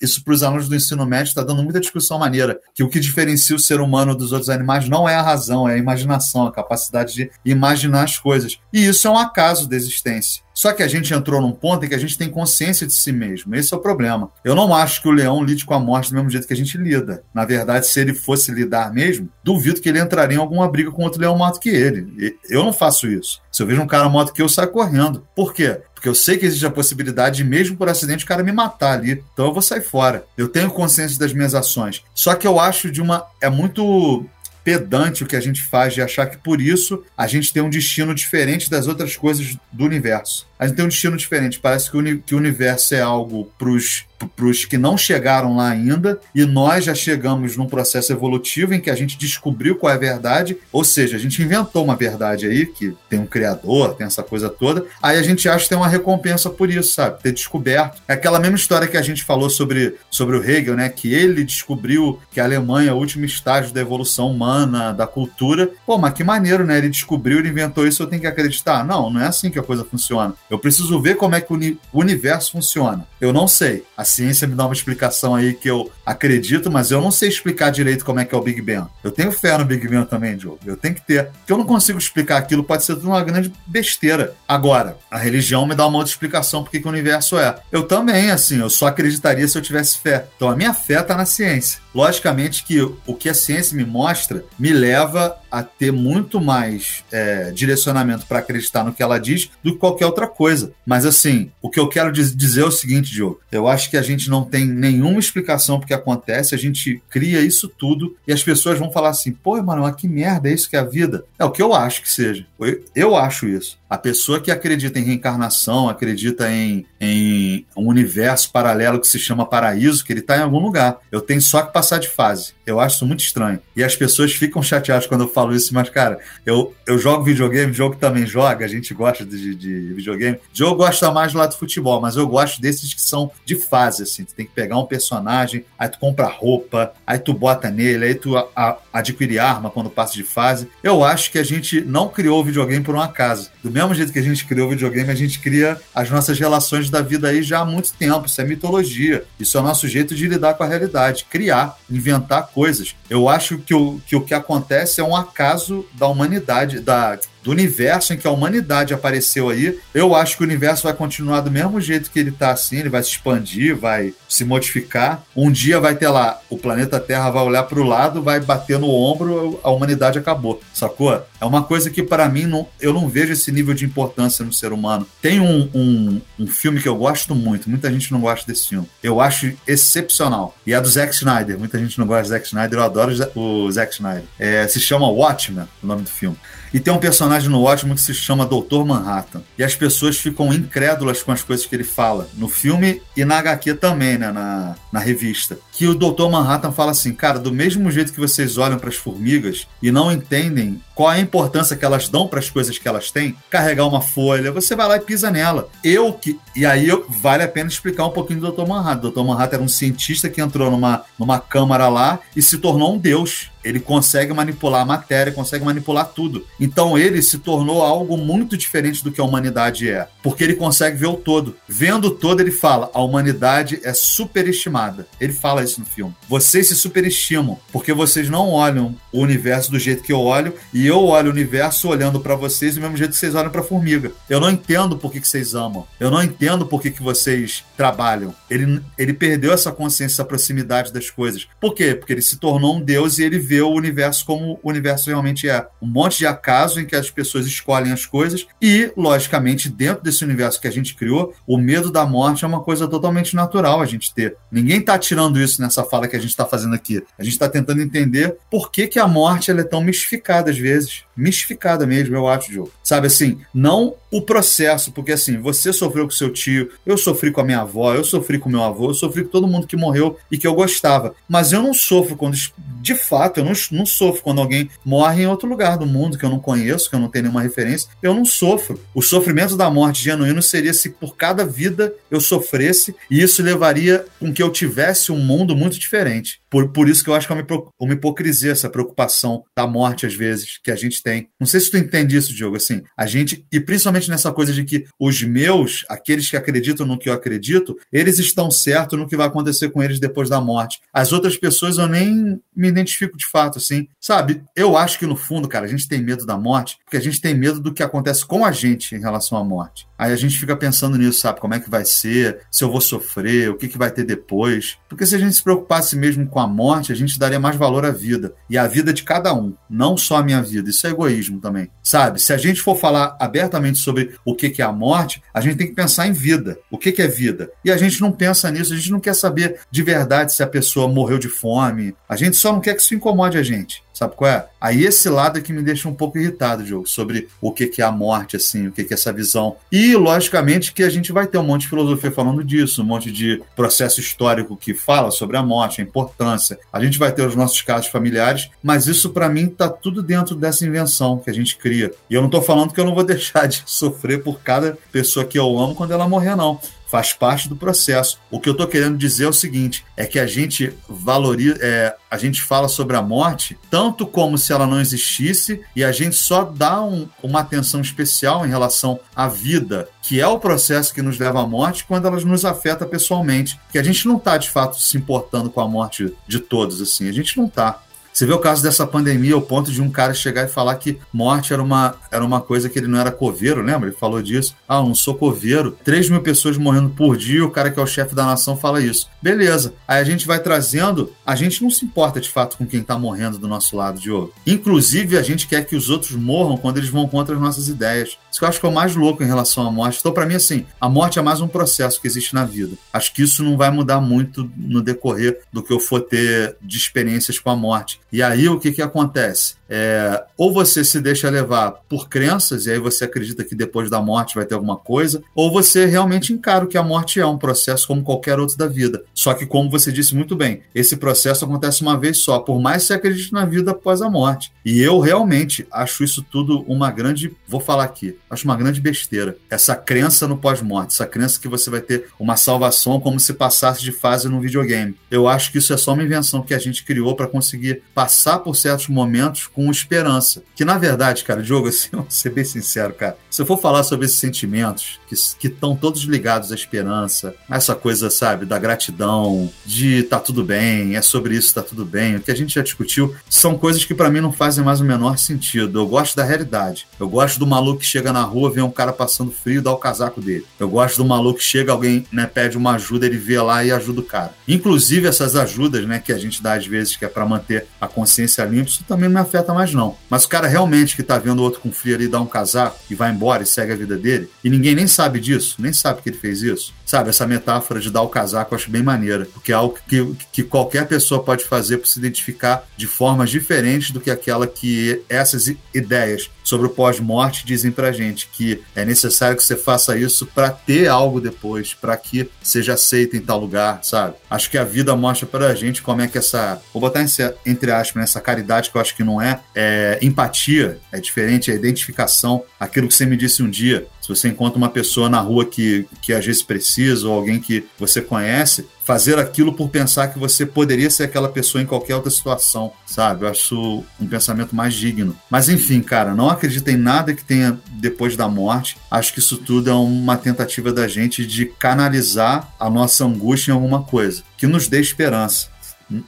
isso para os alunos do ensino médio, está dando muita discussão maneira, que o que diferencia o ser humano dos outros animais não é a razão, é a imaginação, a capacidade de imaginar as coisas. E isso é um acaso da existência. Só que a gente entrou num ponto em que a gente tem consciência de si mesmo. Esse é o problema. Eu não acho que o leão lide com a morte do mesmo jeito que a gente lida. Na verdade, se ele fosse lidar mesmo, duvido que ele entraria em alguma briga com outro leão maior que ele. Eu não faço isso. Se eu vejo um cara maior que eu, eu saio correndo. Por quê? Porque eu sei que existe a possibilidade de, mesmo por acidente, o cara me matar ali. Então eu vou sair fora. Eu tenho consciência das minhas ações. Só que eu acho de uma. É muito pedante o que a gente faz de achar que por isso a gente tem um destino diferente das outras coisas do universo. Gente tem um destino diferente. Parece que o, que o universo é algo para os para os que não chegaram lá ainda, e nós já chegamos num processo evolutivo em que a gente descobriu qual é a verdade, ou seja, a gente inventou uma verdade aí, que tem um criador, tem essa coisa toda, aí a gente acha que tem uma recompensa por isso, sabe? Ter descoberto. É aquela mesma história que a gente falou sobre, sobre o Hegel, né? Que ele descobriu que a Alemanha é o último estágio da evolução humana, da cultura. Pô, mas que maneiro, né? Ele descobriu, ele inventou isso, eu tenho que acreditar. Não, não é assim que a coisa funciona. Eu preciso ver como é que o universo funciona. Eu não sei. A ciência me dá uma explicação aí que eu acredito, mas eu não sei explicar direito como é que é o Big Bang. Eu tenho fé no Big Bang também, Diogo. Eu tenho que ter. Porque eu não consigo explicar aquilo, pode ser uma grande besteira. Agora, a religião me dá uma outra explicação porque que o universo é. Eu também, assim, eu só acreditaria se eu tivesse fé. Então a minha fé está na ciência. Logicamente que o que a ciência me mostra me leva a ter muito mais é, direcionamento para acreditar no que ela diz do que qualquer outra coisa. Mas assim, o que eu quero dizer é o seguinte, Diogo. Eu acho que a gente não tem nenhuma explicação porque acontece, a gente cria isso tudo e as pessoas vão falar assim: pô, mano, que merda é isso que é a vida? É o que eu acho que seja. Eu, eu acho isso. A pessoa que acredita em reencarnação, acredita em, em um universo paralelo que se chama paraíso, que ele está em algum lugar. Eu tenho só que passar de fase. Eu acho isso muito estranho. E as pessoas ficam chateadas quando eu falo isso, mas, cara, eu, eu jogo videogame, jogo também joga, a gente gosta de, de videogame. Jogo gosta mais do lado do futebol, mas eu gosto desses que são de fase, assim. Tu tem que pegar um personagem, aí tu compra roupa, aí tu bota nele, aí tu a, a, adquire arma quando passa de fase. Eu acho que a gente não criou o videogame por um acaso. Do jeito que a gente criou o videogame, a gente cria as nossas relações da vida aí já há muito tempo. Isso é mitologia. Isso é o nosso jeito de lidar com a realidade. Criar, inventar coisas. Eu acho que o que, o que acontece é um acaso da humanidade, da, do universo em que a humanidade apareceu aí, eu acho que o universo vai continuar do mesmo jeito que ele tá assim, ele vai se expandir, vai se modificar. Um dia vai ter lá, o planeta Terra vai olhar para o lado, vai bater no ombro, a humanidade acabou, sacou? É uma coisa que para mim não, eu não vejo esse nível de importância no ser humano. Tem um, um, um filme que eu gosto muito, muita gente não gosta desse filme. Eu acho excepcional. E é do Zack Snyder. Muita gente não gosta do Zack Snyder, eu adoro o Zack Snyder. É, se chama Watchmen, o nome do filme. E tem um personagem no Watchmen que se chama Doutor Manhattan. E as pessoas ficam incrédulas com as coisas que ele fala. No filme e na HQ também, né? Na, na revista. Que o Doutor Manhattan fala assim, cara, do mesmo jeito que vocês olham para as formigas e não entendem qual a importância que elas dão para as coisas que elas têm, carregar uma folha, você vai lá e pisa nela. Eu que. E aí eu, vale a pena explicar um pouquinho do Dr. Manhattan. O Dr. Manhattan era um cientista que entrou numa, numa câmara lá e se tornou um deus. Ele consegue manipular a matéria, consegue manipular tudo. Então ele se tornou algo muito diferente do que a humanidade é, porque ele consegue ver o todo. Vendo o todo, ele fala: a humanidade é superestimada. Ele fala isso no filme. Vocês se superestimam porque vocês não olham o universo do jeito que eu olho e eu olho o universo olhando para vocês do mesmo jeito que vocês olham para formiga. Eu não entendo por que, que vocês amam. Eu não entendo por que, que vocês trabalham. Ele, ele perdeu essa consciência, essa proximidade das coisas. Por quê? Porque ele se tornou um deus e ele vê o universo como o universo realmente é. Um monte de acaso em que as pessoas escolhem as coisas e, logicamente, dentro desse universo que a gente criou, o medo da morte é uma coisa totalmente natural a gente ter. Ninguém está tirando isso nessa fala que a gente está fazendo aqui. A gente está tentando entender por que, que a morte ela é tão mistificada às vezes. Mistificada mesmo, eu acho, Diogo. Sabe assim, não o processo, porque assim, você sofreu com seu tio, eu sofri com a minha avó, eu sofri com meu avô, eu sofri com todo mundo que morreu e que eu gostava. Mas eu não sofro quando, de fato, eu não, não sofro quando alguém morre em outro lugar do mundo que eu não conheço, que eu não tenho nenhuma referência. Eu não sofro. O sofrimento da morte genuíno seria se por cada vida eu sofresse e isso levaria com que eu tivesse um mundo muito diferente. Por, por isso que eu acho que é uma, uma hipocrisia essa preocupação da morte, às vezes, que a gente tem. Não sei se tu entende isso, Diogo, assim, a gente, e principalmente nessa coisa de que os meus, aqueles que acreditam no que eu acredito, eles estão certos no que vai acontecer com eles depois da morte. As outras pessoas eu nem me identifico de fato, assim. Sabe, eu acho que no fundo, cara, a gente tem medo da morte porque a gente tem medo do que acontece com a gente em relação à morte. Aí a gente fica pensando nisso, sabe? Como é que vai ser? Se eu vou sofrer? O que, que vai ter depois? Porque se a gente se preocupasse mesmo com a morte, a gente daria mais valor à vida. E à vida de cada um, não só a minha vida. Isso é egoísmo também, sabe? Se a gente for falar abertamente sobre o que, que é a morte, a gente tem que pensar em vida. O que, que é vida? E a gente não pensa nisso, a gente não quer saber de verdade se a pessoa morreu de fome. A gente só não quer que isso incomode a gente. Sabe qual é? Aí esse lado é que me deixa um pouco irritado, jogo, sobre o que, que é a morte, assim, o que, que é essa visão. E, logicamente, que a gente vai ter um monte de filosofia falando disso, um monte de processo histórico que fala sobre a morte, a importância. A gente vai ter os nossos casos familiares, mas isso, para mim, tá tudo dentro dessa invenção que a gente cria. E eu não tô falando que eu não vou deixar de sofrer por cada pessoa que eu amo quando ela morrer, não faz parte do processo. O que eu estou querendo dizer é o seguinte: é que a gente valoriza, é, a gente fala sobre a morte tanto como se ela não existisse e a gente só dá um, uma atenção especial em relação à vida, que é o processo que nos leva à morte quando ela nos afeta pessoalmente. Que a gente não está de fato se importando com a morte de todos, assim, a gente não está. Você vê o caso dessa pandemia, o ponto de um cara chegar e falar que morte era uma, era uma coisa que ele não era coveiro, lembra? Ele falou disso. Ah, eu não sou coveiro. 3 mil pessoas morrendo por dia, o cara que é o chefe da nação fala isso. Beleza. Aí a gente vai trazendo, a gente não se importa de fato com quem tá morrendo do nosso lado, Diogo. Inclusive, a gente quer que os outros morram quando eles vão contra as nossas ideias. Isso que eu acho que é o mais louco em relação à morte. Então, para mim, assim, a morte é mais um processo que existe na vida. Acho que isso não vai mudar muito no decorrer do que eu for ter de experiências com a morte. E aí, o que, que acontece? É, ou você se deixa levar por crenças, e aí você acredita que depois da morte vai ter alguma coisa, ou você realmente encara que a morte é um processo como qualquer outro da vida. Só que, como você disse muito bem, esse processo acontece uma vez só, por mais que você acredite na vida após a morte. E eu realmente acho isso tudo uma grande, vou falar aqui, acho uma grande besteira. Essa crença no pós-morte, essa crença que você vai ter uma salvação como se passasse de fase no videogame. Eu acho que isso é só uma invenção que a gente criou para conseguir passar por certos momentos com esperança. Que na verdade, cara, Diogo, assim, vou ser bem sincero, cara. Se eu for falar sobre esses sentimentos que estão todos ligados à esperança, essa coisa, sabe, da gratidão, de tá tudo bem, é sobre isso, tá tudo bem, o que a gente já discutiu, são coisas que para mim não fazem mais o menor sentido. Eu gosto da realidade. Eu gosto do maluco que chega na rua, vê um cara passando frio, dá o casaco dele. Eu gosto do maluco que chega, alguém né, pede uma ajuda, ele vê lá e ajuda o cara. Inclusive essas ajudas, né, que a gente dá às vezes, que é para manter a consciência limpa, isso também me afeta mais não. Mas o cara realmente que tá vendo o outro com frio ali, dá um casaco e vai embora e segue a vida dele, e ninguém nem sabe disso, nem sabe que ele fez isso. Sabe, essa metáfora de dar o casaco eu acho bem maneira, porque é algo que, que qualquer pessoa pode fazer para se identificar de formas diferentes do que aquela que essas ideias sobre o pós-morte dizem pra gente, que é necessário que você faça isso para ter algo depois, para que seja aceito em tal lugar, sabe? Acho que a vida mostra pra gente como é que essa, vou botar entre aspas, né, essa caridade que eu acho que não é, é empatia, é diferente, é identificação, aquilo que você me disse um dia, se você encontra uma pessoa na rua que, que às vezes precisa, ou alguém que você conhece, fazer aquilo por pensar que você poderia ser aquela pessoa em qualquer outra situação, sabe? Eu acho um pensamento mais digno. Mas enfim, cara, não acredito em nada que tenha depois da morte. Acho que isso tudo é uma tentativa da gente de canalizar a nossa angústia em alguma coisa que nos dê esperança.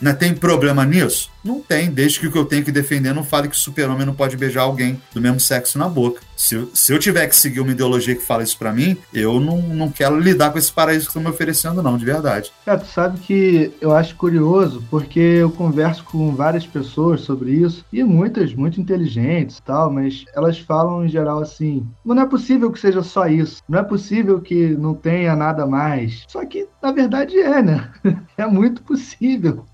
Não tem problema nisso? Não tem, desde que o que eu tenho que defender não fale que o super-homem não pode beijar alguém do mesmo sexo na boca. Se, se eu tiver que seguir uma ideologia que fala isso para mim, eu não, não quero lidar com esse paraíso que estão me oferecendo, não, de verdade. É, tu sabe que eu acho curioso, porque eu converso com várias pessoas sobre isso, e muitas muito inteligentes e tal, mas elas falam em geral assim: não é possível que seja só isso, não é possível que não tenha nada mais. Só que, na verdade, é, né? É muito possível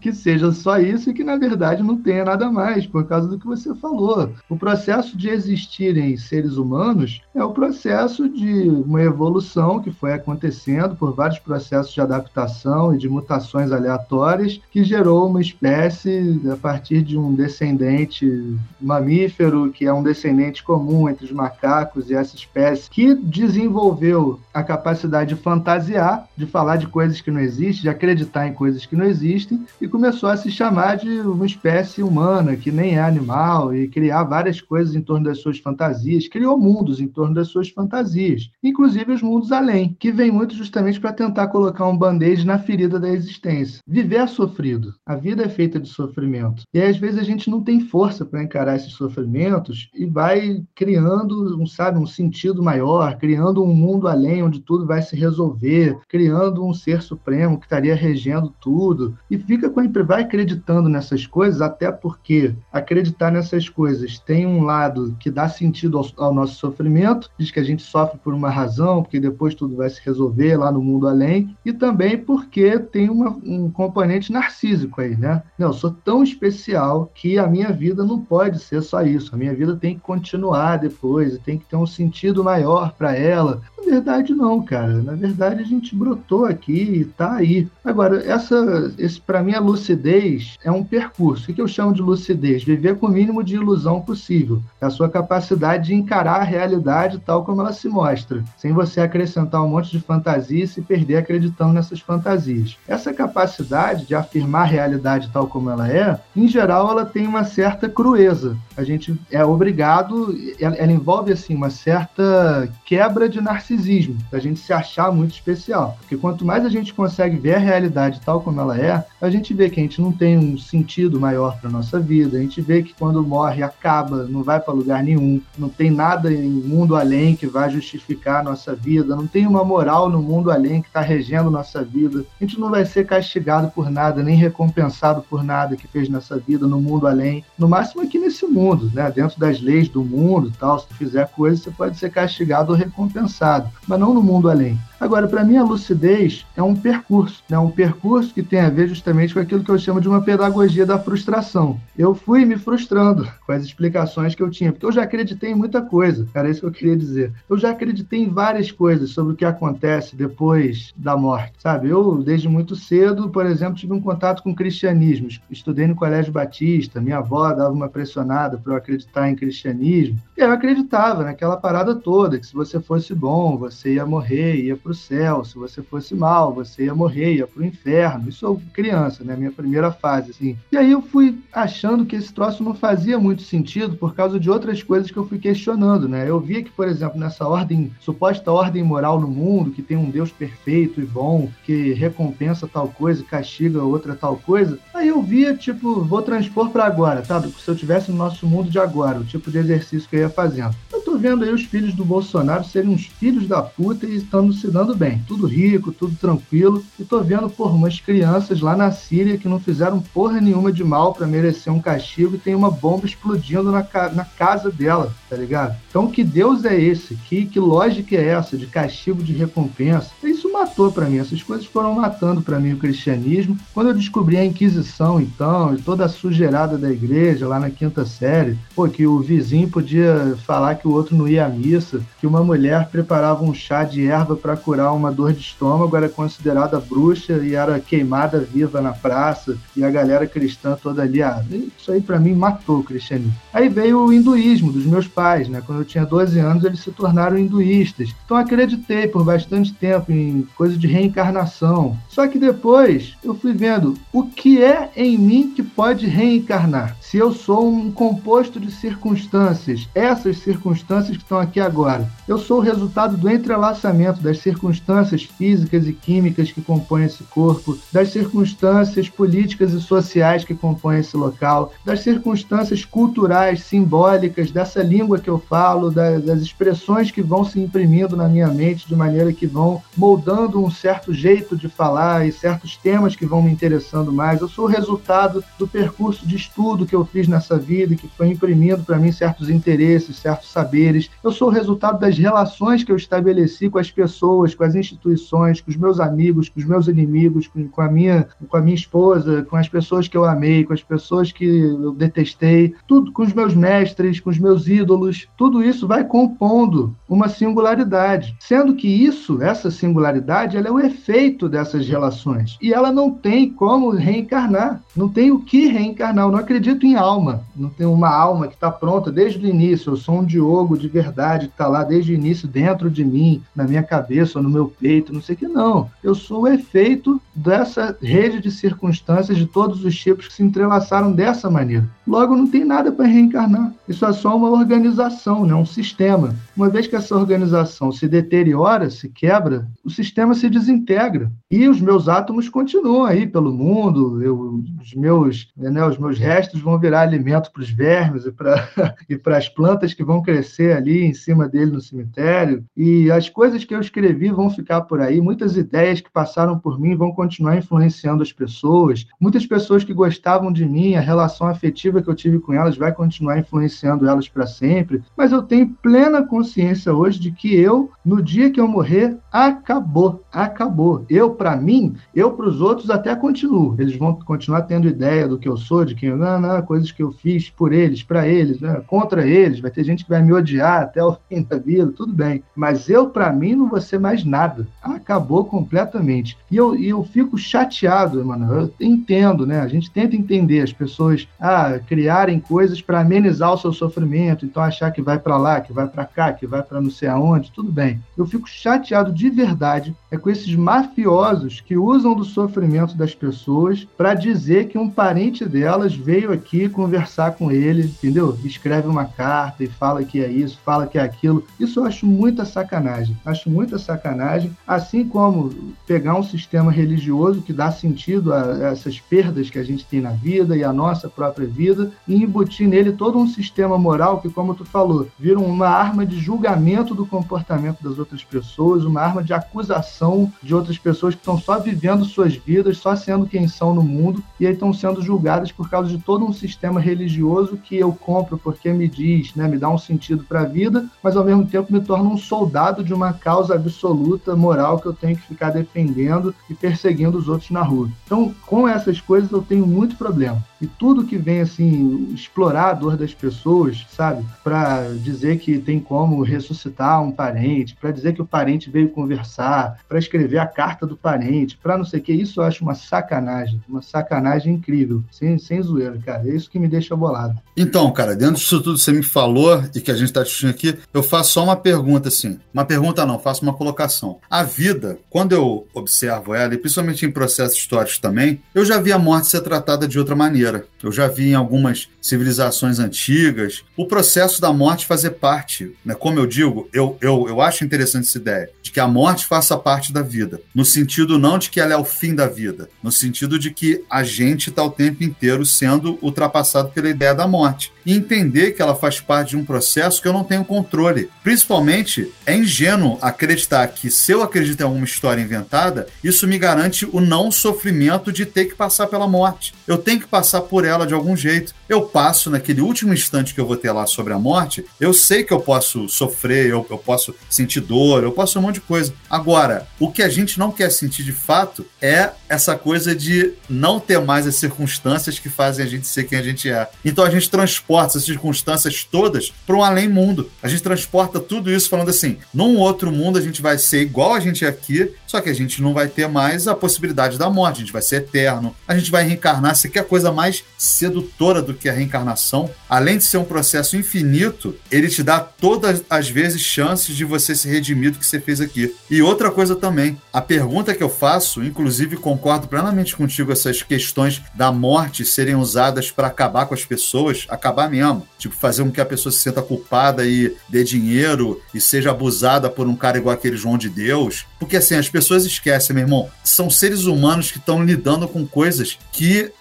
que seja só isso que na verdade não tenha nada mais, por causa do que você falou. O processo de existirem seres humanos é o processo de uma evolução que foi acontecendo por vários processos de adaptação e de mutações aleatórias que gerou uma espécie a partir de um descendente mamífero que é um descendente comum entre os macacos e essa espécie que desenvolveu a capacidade de fantasiar, de falar de coisas que não existem, de acreditar em coisas que não existem e começou a se chamar de de uma espécie humana que nem é animal e criar várias coisas em torno das suas fantasias, criou mundos em torno das suas fantasias, inclusive os mundos além, que vem muito justamente para tentar colocar um band-aid na ferida da existência. Viver é sofrido, a vida é feita de sofrimento. E às vezes a gente não tem força para encarar esses sofrimentos e vai criando, um, sabe, um sentido maior, criando um mundo além onde tudo vai se resolver, criando um ser supremo que estaria regendo tudo e fica com vai acreditando nessas coisas, até porque acreditar nessas coisas tem um lado que dá sentido ao, ao, nosso sofrimento, diz que a gente sofre por uma razão, porque depois tudo vai se resolver lá no mundo além, e também porque tem uma, um componente narcísico aí, né? Não, eu sou tão especial que a minha vida não pode ser só isso, a minha vida tem que continuar depois, tem que ter um sentido maior para ela. Na verdade, não, cara. Na verdade, a gente brotou aqui e tá aí. Agora, essa, esse para mim, a lucidez é um percurso. O que eu chamo de lucidez? Viver com o mínimo de ilusão possível. É a sua capacidade de encarar a realidade tal como ela se mostra, sem você acrescentar um monte de fantasia e se perder acreditando nessas fantasias. Essa capacidade de afirmar a realidade tal como ela é, em geral, ela tem uma certa crueza. A gente é obrigado, ela, ela envolve assim uma certa quebra de narcisismo, da gente se achar muito especial. Porque quanto mais a gente consegue ver a realidade tal como ela é, a gente vê que a gente não tem um sentido maior para nossa vida. A gente vê que quando morre acaba, não vai para lugar nenhum, não tem nada em mundo além que vai justificar a nossa vida, não tem uma moral no mundo além que está regendo nossa vida. A gente não vai ser castigado por nada, nem recompensado por nada que fez nessa vida no mundo além. No máximo aqui nesse mundo, né? Dentro das leis do mundo, tal. Se fizer coisa, você pode ser castigado ou recompensado, mas não no mundo além. Agora, para mim, a lucidez é um percurso, né? um percurso que tem a ver justamente com aquilo que eu chamo de uma pedagogia da frustração. Eu fui me frustrando com as explicações que eu tinha, porque eu já acreditei em muita coisa, era isso que eu queria dizer. Eu já acreditei em várias coisas sobre o que acontece depois da morte, sabe? Eu, desde muito cedo, por exemplo, tive um contato com o cristianismo. Estudei no Colégio Batista, minha avó dava uma pressionada para eu acreditar em cristianismo, e eu acreditava naquela parada toda, que se você fosse bom, você ia morrer, ia para o céu, se você fosse mal, você ia morrer, ia para o inferno. Isso eu criança, né? Minha primeira fase, assim. E aí eu fui achando que esse troço não fazia muito sentido por causa de outras coisas que eu fui questionando, né? Eu via que, por exemplo, nessa ordem, suposta ordem moral no mundo, que tem um Deus perfeito e bom, que recompensa tal coisa, castiga outra tal coisa, aí eu via, tipo, vou transpor para agora, tá? Se eu tivesse no nosso mundo de agora, o tipo de exercício que eu ia fazendo. Eu tô vendo aí os filhos do Bolsonaro serem uns filhos da puta e estando se dando bem. Tudo rico, tudo tranquilo. E tô vendo, por umas crianças lá na Síria que não fizeram porra nenhuma de mal para merecer um castigo e tem uma bomba explodindo na, ca na casa dela, tá ligado? Então, que Deus é esse? Que, que lógica é essa de castigo, de recompensa? Isso matou para mim, essas coisas foram matando para mim o cristianismo. Quando eu descobri a Inquisição, então, e toda a sujeirada da igreja lá na quinta série, pô, que o vizinho podia falar que o outro não ia à missa, que uma mulher preparava um chá de erva para curar uma dor de estômago, era considerada bruxa e era queimada viva na praça, e a galera cristã toda ali, ah, isso aí para mim matou o cristianismo. Aí veio o hinduísmo dos meus pais, né? Quando eu tinha 12 anos, eles se tornaram hinduístas. Então acreditei por bastante tempo em coisa de reencarnação. Só que depois eu fui vendo o que é em mim que pode reencarnar. Se eu sou um composto de circunstâncias, essas circunstâncias que estão aqui agora, eu sou o resultado do entrelaçamento das circunstâncias físicas e químicas que compõem esse corpo, das circunstâncias políticas e sociais que compõem esse local, das circunstâncias culturais, simbólicas, dessa língua que eu falo, das expressões que vão se imprimindo na minha mente de maneira que vão moldando um certo jeito de falar e certos temas que vão me interessando mais. Eu sou o resultado do percurso de estudo que eu fiz nessa vida que foi imprimindo para mim certos interesses, certos saberes. Eu sou o resultado das relações que eu estabeleci com as pessoas, com as instituições, com os meus amigos, com os meus inimigos, com a minha, com a minha esposa, com as pessoas que eu amei, com as pessoas que eu detestei, tudo com os meus mestres, com os meus ídolos. Tudo isso vai compondo uma singularidade, sendo que isso, essa singularidade, ela é o efeito dessas relações e ela não tem como reencarnar, não tem o que reencarnar. Eu não acredito em alma, não tem uma alma que está pronta desde o início. Eu sou um Diogo de verdade que está lá desde o início dentro de mim, na minha cabeça, no meu peito, não sei o que. Não. Eu sou o efeito dessa rede de circunstâncias de todos os tipos que se entrelaçaram dessa maneira. Logo, não tem nada para reencarnar. Isso é só uma organização, né? um sistema. Uma vez que essa organização se deteriora, se quebra, o sistema se desintegra. E os meus átomos continuam aí pelo mundo, eu, os, meus, né, os meus restos vão virar alimento para os vermes e para e as plantas que vão crescer ali em cima dele no cemitério. E as coisas que eu escrevi vão ficar por aí, muitas ideias que passaram por mim vão continuar influenciando as pessoas. Muitas pessoas que gostavam de mim, a relação afetiva que eu tive com elas vai continuar influenciando elas para sempre, mas eu tenho plena consciência hoje de que eu, no dia que eu morrer, acabou, acabou. Eu, para mim, eu para os outros até continuo. Eles vão continuar tendo ideia do que eu sou, de quem eu, não, não, coisas que eu fiz por eles, para eles, né? contra eles. Vai ter gente que vai me odiar até o fim da vida, tudo bem. Mas eu, para mim, não vou ser mais nada. Acabou completamente. E eu, eu fico chateado, mano. Eu entendo, né? A gente tenta entender as pessoas. Ah, criarem coisas para amenizar o seu sofrimento, então achar que vai para lá, que vai para cá, que vai para não sei aonde, tudo bem. Eu fico chateado de verdade é com esses mafiosos que usam do sofrimento das pessoas para dizer que um parente delas veio aqui conversar com ele, entendeu? Escreve uma carta e fala que é isso, fala que é aquilo. Isso eu acho muita sacanagem. Acho muita sacanagem, assim como pegar um sistema religioso que dá sentido a essas perdas que a gente tem na vida e a nossa própria vida vida e embutir nele todo um sistema moral que, como tu falou, vira uma arma de julgamento do comportamento das outras pessoas, uma arma de acusação de outras pessoas que estão só vivendo suas vidas, só sendo quem são no mundo e aí estão sendo julgadas por causa de todo um sistema religioso que eu compro porque me diz, né, me dá um sentido para a vida, mas ao mesmo tempo me torna um soldado de uma causa absoluta moral que eu tenho que ficar defendendo e perseguindo os outros na rua. Então, com essas coisas eu tenho muito problema. E tudo que vem assim explorar a dor das pessoas, sabe? Para dizer que tem como ressuscitar um parente, para dizer que o parente veio conversar, para escrever a carta do parente, para não sei o que. Isso eu acho uma sacanagem, uma sacanagem incrível, sem, sem zoeira, cara. Isso que me deixa bolado. Então, cara, dentro disso tudo que você me falou e que a gente está discutindo aqui, eu faço só uma pergunta assim. Uma pergunta não, faço uma colocação. A vida, quando eu observo ela, e principalmente em processos históricos também, eu já vi a morte ser tratada de outra maneira. Eu já vi em algumas civilizações antigas o processo da morte fazer parte. Né? Como eu digo, eu, eu, eu acho interessante essa ideia de que a morte faça parte da vida. No sentido não de que ela é o fim da vida, no sentido de que a gente está o tempo inteiro sendo ultrapassado pela ideia da morte. E entender que ela faz parte de um processo que eu não tenho controle. Principalmente, é ingênuo acreditar que se eu acredito em alguma história inventada, isso me garante o não sofrimento de ter que passar pela morte. Eu tenho que passar por ela de algum jeito. Eu passo naquele último instante que eu vou ter lá sobre a morte, eu sei que eu posso sofrer, eu, eu posso sentir dor, eu posso um monte de coisa. Agora, o que a gente não quer sentir de fato é essa coisa de não ter mais as circunstâncias que fazem a gente ser quem a gente é. Então a gente transporta essas circunstâncias todas para um além-mundo. A gente transporta tudo isso falando assim: num outro mundo a gente vai ser igual a gente é aqui, só que a gente não vai ter mais a possibilidade da morte, a gente vai ser eterno, a gente vai reencarnar. Você quer coisa mais sedutora do que a reencarnação? Além de ser um processo infinito, ele te dá todas as vezes chances de você se redimir do que você fez aqui. E outra coisa também, a pergunta que eu faço, inclusive concordo plenamente contigo, essas questões da morte serem usadas para acabar com as pessoas, acabar mesmo, tipo fazer com que a pessoa se sinta culpada e dê dinheiro e seja abusada por um cara igual aquele João de Deus, porque assim, as pessoas esquecem, meu irmão, são seres humanos que estão lidando com coisas que,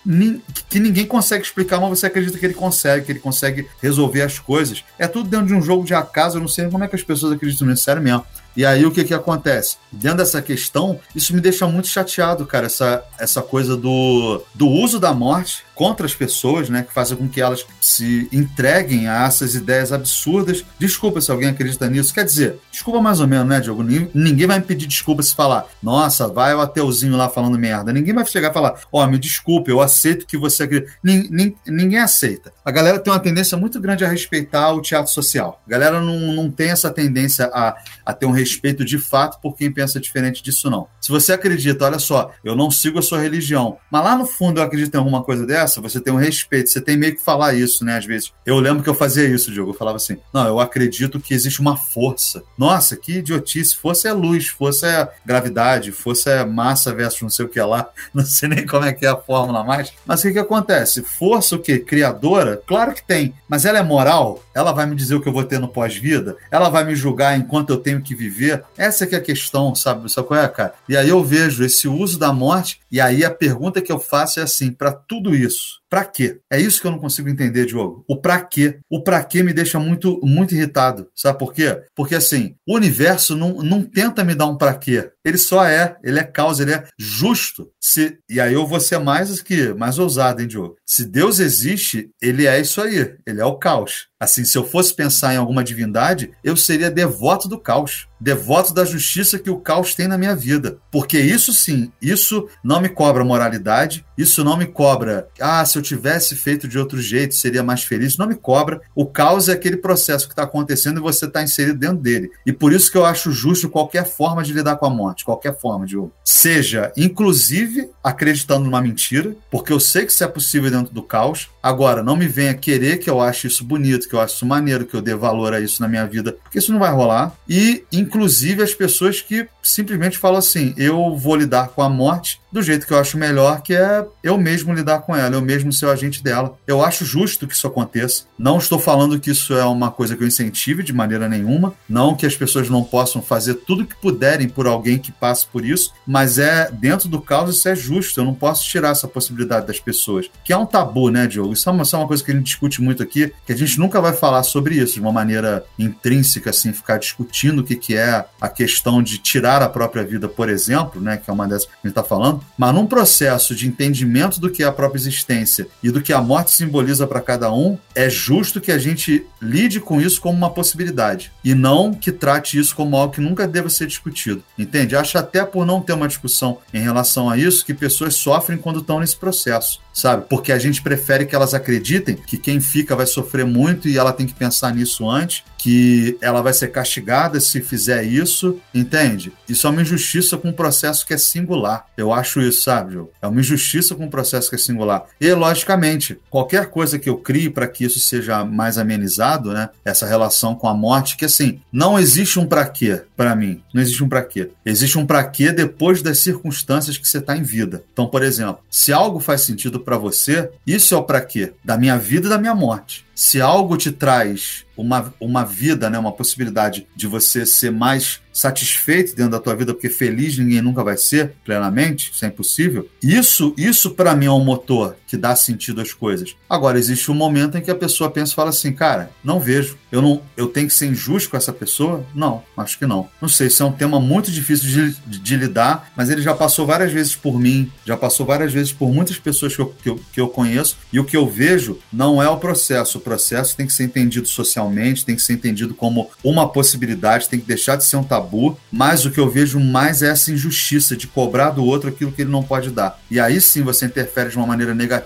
que ninguém consegue explicar, mas você acredita que ele consegue, que ele consegue resolver as coisas. É tudo dentro de um jogo de acaso, eu não sei como é que as pessoas acreditam nisso, sério mesmo. E aí o que que acontece? Dentro dessa questão, isso me deixa muito chateado, cara, essa, essa coisa do, do uso da morte contra as pessoas, né, que fazem com que elas se entreguem a essas ideias absurdas. Desculpa se alguém acredita nisso. Quer dizer, desculpa mais ou menos, né, Diogo? Ninguém vai me pedir desculpa se falar, nossa, vai o ateuzinho lá falando merda. Ninguém vai chegar e falar, ó, oh, me desculpe, eu aceito que você acredita. Ninguém, ninguém aceita. A galera tem uma tendência muito grande a respeitar o teatro social. A galera não, não tem essa tendência a, a ter um respeito de fato por quem pensa diferente disso, não. Se você acredita, olha só, eu não sigo a sua religião, mas lá no fundo eu acredito em alguma coisa dessa, você tem um respeito, você tem meio que falar isso, né, às vezes. Eu lembro que eu fazia isso, Diogo, eu falava assim, não, eu acredito que existe uma força. Nossa, que idiotice, força é luz, força é gravidade, força é massa versus não sei o que lá, não sei nem como é que é a fórmula mais, mas o que que acontece? Força o quê? Criadora? Claro que tem, mas ela é moral? Ela vai me dizer o que eu vou ter no pós-vida? Ela vai me julgar enquanto eu tenho que viver. Essa que é a questão, sabe? Sabe qual é, cara? E aí eu vejo esse uso da morte, e aí a pergunta que eu faço é assim: para tudo isso, para quê? É isso que eu não consigo entender, Diogo. O para quê? O para quê me deixa muito, muito irritado. Sabe por quê? Porque assim, o universo não, não tenta me dar um para quê. Ele só é, ele é causa, ele é justo. Se, e aí eu vou ser mais que mais ousado, hein, Diogo? Se Deus existe, ele é isso aí, ele é o caos. Assim, se eu fosse pensar em alguma divindade, eu seria devoto do caos, devoto da justiça que o caos tem na minha vida. Porque isso sim, isso não me cobra moralidade, isso não me cobra, ah, se eu tivesse feito de outro jeito, seria mais feliz. Não me cobra. O caos é aquele processo que está acontecendo e você está inserido dentro dele. E por isso que eu acho justo qualquer forma de lidar com a morte, qualquer forma, Diogo. Seja, inclusive, acreditando numa mentira, porque eu sei que isso é possível dentro do caos. Agora, não me venha querer que eu ache isso bonito, que eu acho isso maneiro, que eu dê valor a isso na minha vida, porque isso não vai rolar. E, inclusive, as pessoas que simplesmente falam assim: eu vou lidar com a morte do jeito que eu acho melhor, que é eu mesmo lidar com ela, eu mesmo ser o agente dela. Eu acho justo que isso aconteça. Não estou falando que isso é uma coisa que eu incentive de maneira nenhuma, não que as pessoas não possam fazer tudo que puderem por alguém que passe por isso, mas é dentro do caos isso é justo. Eu não posso tirar essa possibilidade das pessoas, que é um tabu, né, Diogo? Isso é uma, isso é uma coisa que a gente discute muito aqui, que a gente nunca vai falar sobre isso de uma maneira intrínseca, assim, ficar discutindo o que, que é a questão de tirar a própria vida, por exemplo, né, que é uma dessas que a gente está falando, mas num processo de entendimento do que é a própria existência e do que a morte simboliza para cada um, é justo que a gente lide com isso como uma possibilidade e não que trate isso como algo que nunca deva ser discutido. Entende? Acho até por não ter uma discussão em relação a isso que pessoas sofrem quando estão nesse processo sabe? Porque a gente prefere que elas acreditem que quem fica vai sofrer muito e ela tem que pensar nisso antes, que ela vai ser castigada se fizer isso, entende? Isso é uma injustiça com um processo que é singular. Eu acho isso, sabe, Joe? É uma injustiça com um processo que é singular. E, logicamente, qualquer coisa que eu crie para que isso seja mais amenizado, né? Essa relação com a morte, que assim, não existe um para quê para mim. Não existe um para quê. Existe um para quê depois das circunstâncias que você está em vida. Então, por exemplo, se algo faz sentido para você, isso é o para quê da minha vida e da minha morte. Se algo te traz uma, uma vida, né, uma possibilidade de você ser mais satisfeito dentro da tua vida, porque feliz ninguém nunca vai ser plenamente, isso é impossível. Isso, isso para mim é um motor que dá sentido às coisas. Agora existe um momento em que a pessoa pensa e fala assim, cara, não vejo, eu não, eu tenho que ser injusto com essa pessoa? Não, acho que não. Não sei, isso é um tema muito difícil de, de, de lidar, mas ele já passou várias vezes por mim, já passou várias vezes por muitas pessoas que eu, que eu, que eu conheço, e o que eu vejo não é o processo, o processo tem que ser entendido socialmente, tem que ser entendido como uma possibilidade, tem que deixar de ser um tabu, mas o que eu vejo mais é essa injustiça de cobrar do outro aquilo que ele não pode dar. E aí sim você interfere de uma maneira negativa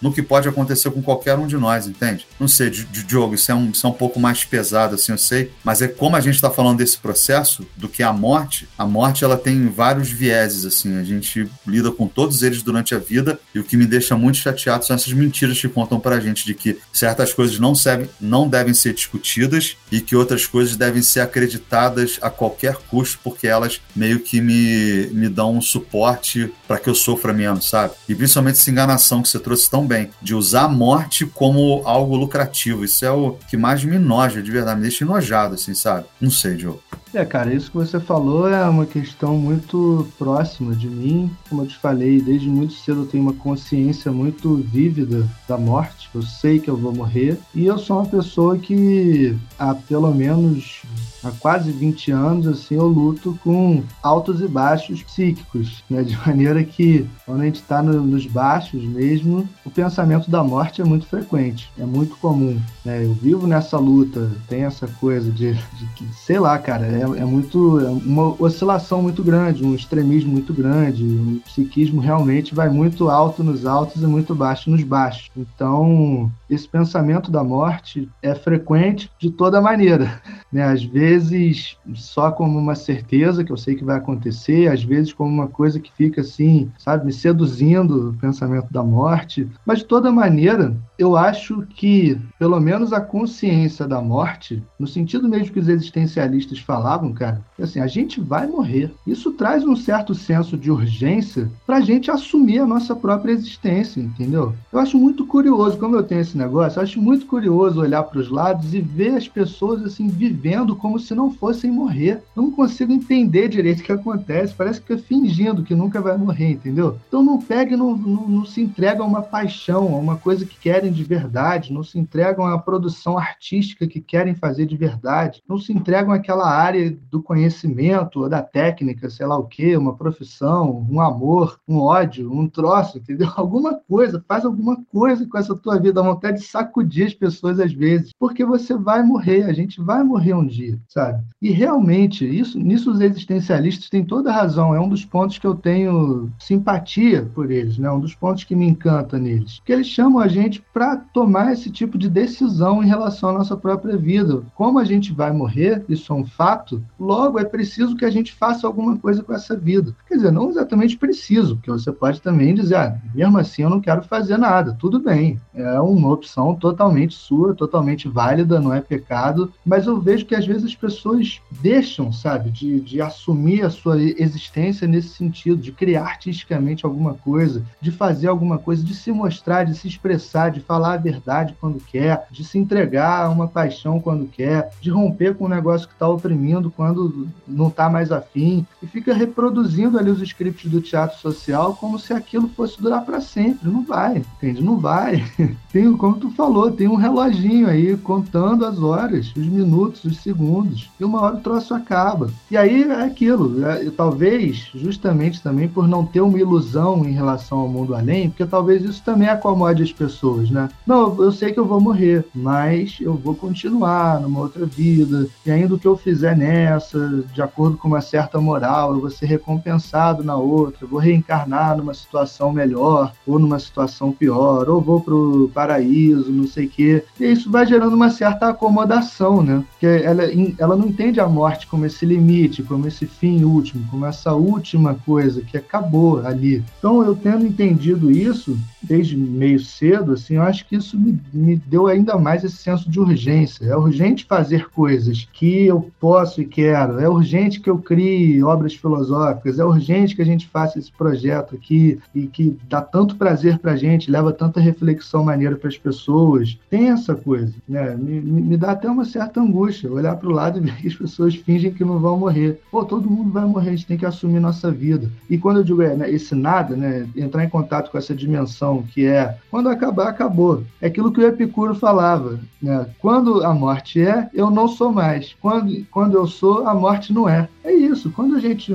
no que pode acontecer com qualquer um de nós, entende? Não sei, Diogo, isso é um, isso é um pouco mais pesado, assim, eu sei, mas é como a gente está falando desse processo, do que a morte, a morte ela tem vários vieses, assim, a gente lida com todos eles durante a vida, e o que me deixa muito chateado são essas mentiras que contam pra gente de que certas coisas não, servem, não devem ser discutidas e que outras coisas devem ser acreditadas a qualquer custo, porque elas meio que me, me dão um suporte para que eu sofra menos, sabe? E principalmente essa enganação que você trouxe tão bem, de usar a morte como algo lucrativo. Isso é o que mais me noja, de verdade, me deixa enojado, assim, sabe? Não sei, Diogo. É, cara, isso que você falou é uma questão muito próxima de mim. Como eu te falei, desde muito cedo eu tenho uma consciência muito vívida da morte. Eu sei que eu vou morrer. E eu sou uma pessoa que há pelo menos há quase 20 anos, assim, eu luto com altos e baixos psíquicos, né? De maneira que, quando a gente está no, nos baixos mesmo, o pensamento da morte é muito frequente, é muito comum, né? Eu vivo nessa luta, tem essa coisa de, de sei lá, cara, é, é muito, é uma oscilação muito grande, um extremismo muito grande, um psiquismo realmente vai muito alto nos altos e muito baixo nos baixos. Então, esse pensamento da morte é frequente de toda maneira, né? Às vezes só como uma certeza que eu sei que vai acontecer, às vezes como uma coisa que fica assim, sabe, me seduzindo o pensamento da morte, mas de toda maneira, eu acho que pelo menos a consciência da morte, no sentido mesmo que os existencialistas falavam, cara, é assim, a gente vai morrer. Isso traz um certo senso de urgência para a gente assumir a nossa própria existência, entendeu? Eu acho muito curioso, como eu tenho esse negócio, eu acho muito curioso olhar para os lados e ver as pessoas assim vivendo como se não fossem morrer. Eu não consigo entender direito o que acontece, parece que fica fingindo que nunca vai morrer, entendeu? Então não pega e não, não, não se entrega a uma paixão, a uma coisa que querem de verdade, não se entregam uma produção artística que querem fazer de verdade, não se entregam àquela área do conhecimento ou da técnica, sei lá o que, uma profissão, um amor, um ódio, um troço, entendeu? Alguma coisa, faz alguma coisa com essa tua vida, a vontade de sacudir as pessoas às vezes, porque você vai morrer, a gente vai morrer um dia, sabe? E realmente, isso, nisso os existencialistas têm toda razão, é um dos pontos que eu tenho simpatia por eles, né? Um dos pontos que me encanta neles, que eles chamam a gente para tomar esse tipo de decisão em relação à nossa própria vida. Como a gente vai morrer, isso é um fato, logo é preciso que a gente faça alguma coisa com essa vida. Quer dizer, não exatamente preciso, porque você pode também dizer, ah, mesmo assim eu não quero fazer nada. Tudo bem, é uma opção totalmente sua, totalmente válida, não é pecado, mas eu vejo que às vezes as pessoas deixam, sabe, de, de assumir a sua existência nesse sentido, de criar artisticamente alguma coisa, de fazer alguma coisa, de se mostrar, de se expressar, de falar a verdade quando quer, de se entregar a uma paixão quando quer, de romper com um negócio que está oprimindo quando não está mais afim, e fica reproduzindo ali os scripts do teatro social como se aquilo fosse durar para sempre. Não vai, entende? Não vai. Tem, como tu falou, tem um reloginho aí contando as horas, os minutos, os segundos, e uma hora o troço acaba. E aí é aquilo, é, talvez justamente também por não ter uma ilusão em relação ao mundo além, porque talvez isso também acomode as pessoas, né? Não, eu sei que eu vou morrer, mas eu vou continuar numa outra vida, e ainda o que eu fizer nessa, de acordo com uma certa moral, eu vou ser recompensado na outra, vou reencarnar numa situação melhor ou numa situação pior, ou vou pro paraíso, não sei o quê. E isso vai gerando uma certa acomodação, né? Porque ela, ela não entende a morte como esse limite, como esse fim último, como essa última coisa que acabou ali. Então, eu tendo entendido isso desde meio cedo, assim, eu acho que isso me, me deu ainda mais esse senso de urgência. É urgente fazer coisas que eu posso e quero, é urgente que eu crie obras filosóficas, é urgente que a gente faça esse projeto aqui e que dá tanto prazer para a gente, leva tanta reflexão maneira para as pessoas. Tem essa coisa, né? Me, me dá até uma certa angústia olhar para o lado e ver que as pessoas fingem que não vão morrer. Pô, todo mundo vai morrer, a gente tem que assumir nossa vida. E quando eu digo é, né, esse nada, né, entrar em contato com essa dimensão que é quando acabar, acabou. É aquilo que o Epicuro falava, né? Quando a morte é, eu não sou mais. Quando, quando eu sou, a morte não é. É isso. Quando a gente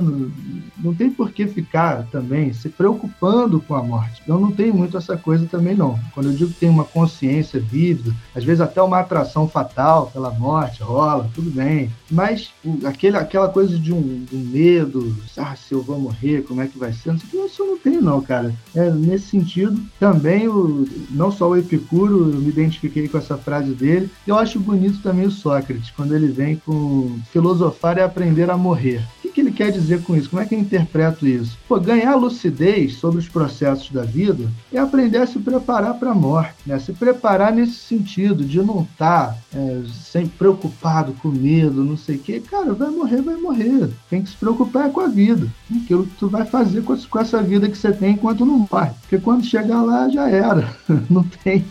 não, não tem por que ficar também se preocupando com a morte. Eu não tenho muito essa coisa também, não. Quando eu digo que tem uma consciência vívida, às vezes até uma atração fatal pela morte, rola, tudo bem. Mas o, aquele, aquela coisa de um, de um, medo, ah, se eu vou morrer, como é que vai ser? Isso eu não tenho, não, cara. É, nesse sentido, também, o, não só o Epicuro, eu me identifiquei com essa frase dele. Eu acho bonito também o Sócrates, quando ele vem com filosofar é aprender a morrer que ele quer dizer com isso? Como é que eu interpreto isso? Pô, ganhar lucidez sobre os processos da vida é aprender a se preparar para a morte, né? Se preparar nesse sentido de não estar tá, é, sempre preocupado, com medo, não sei o quê. Cara, vai morrer, vai morrer. Tem que se preocupar com a vida. Aquilo que tu vai fazer com essa vida que você tem enquanto não morre. Porque quando chegar lá, já era. Não tem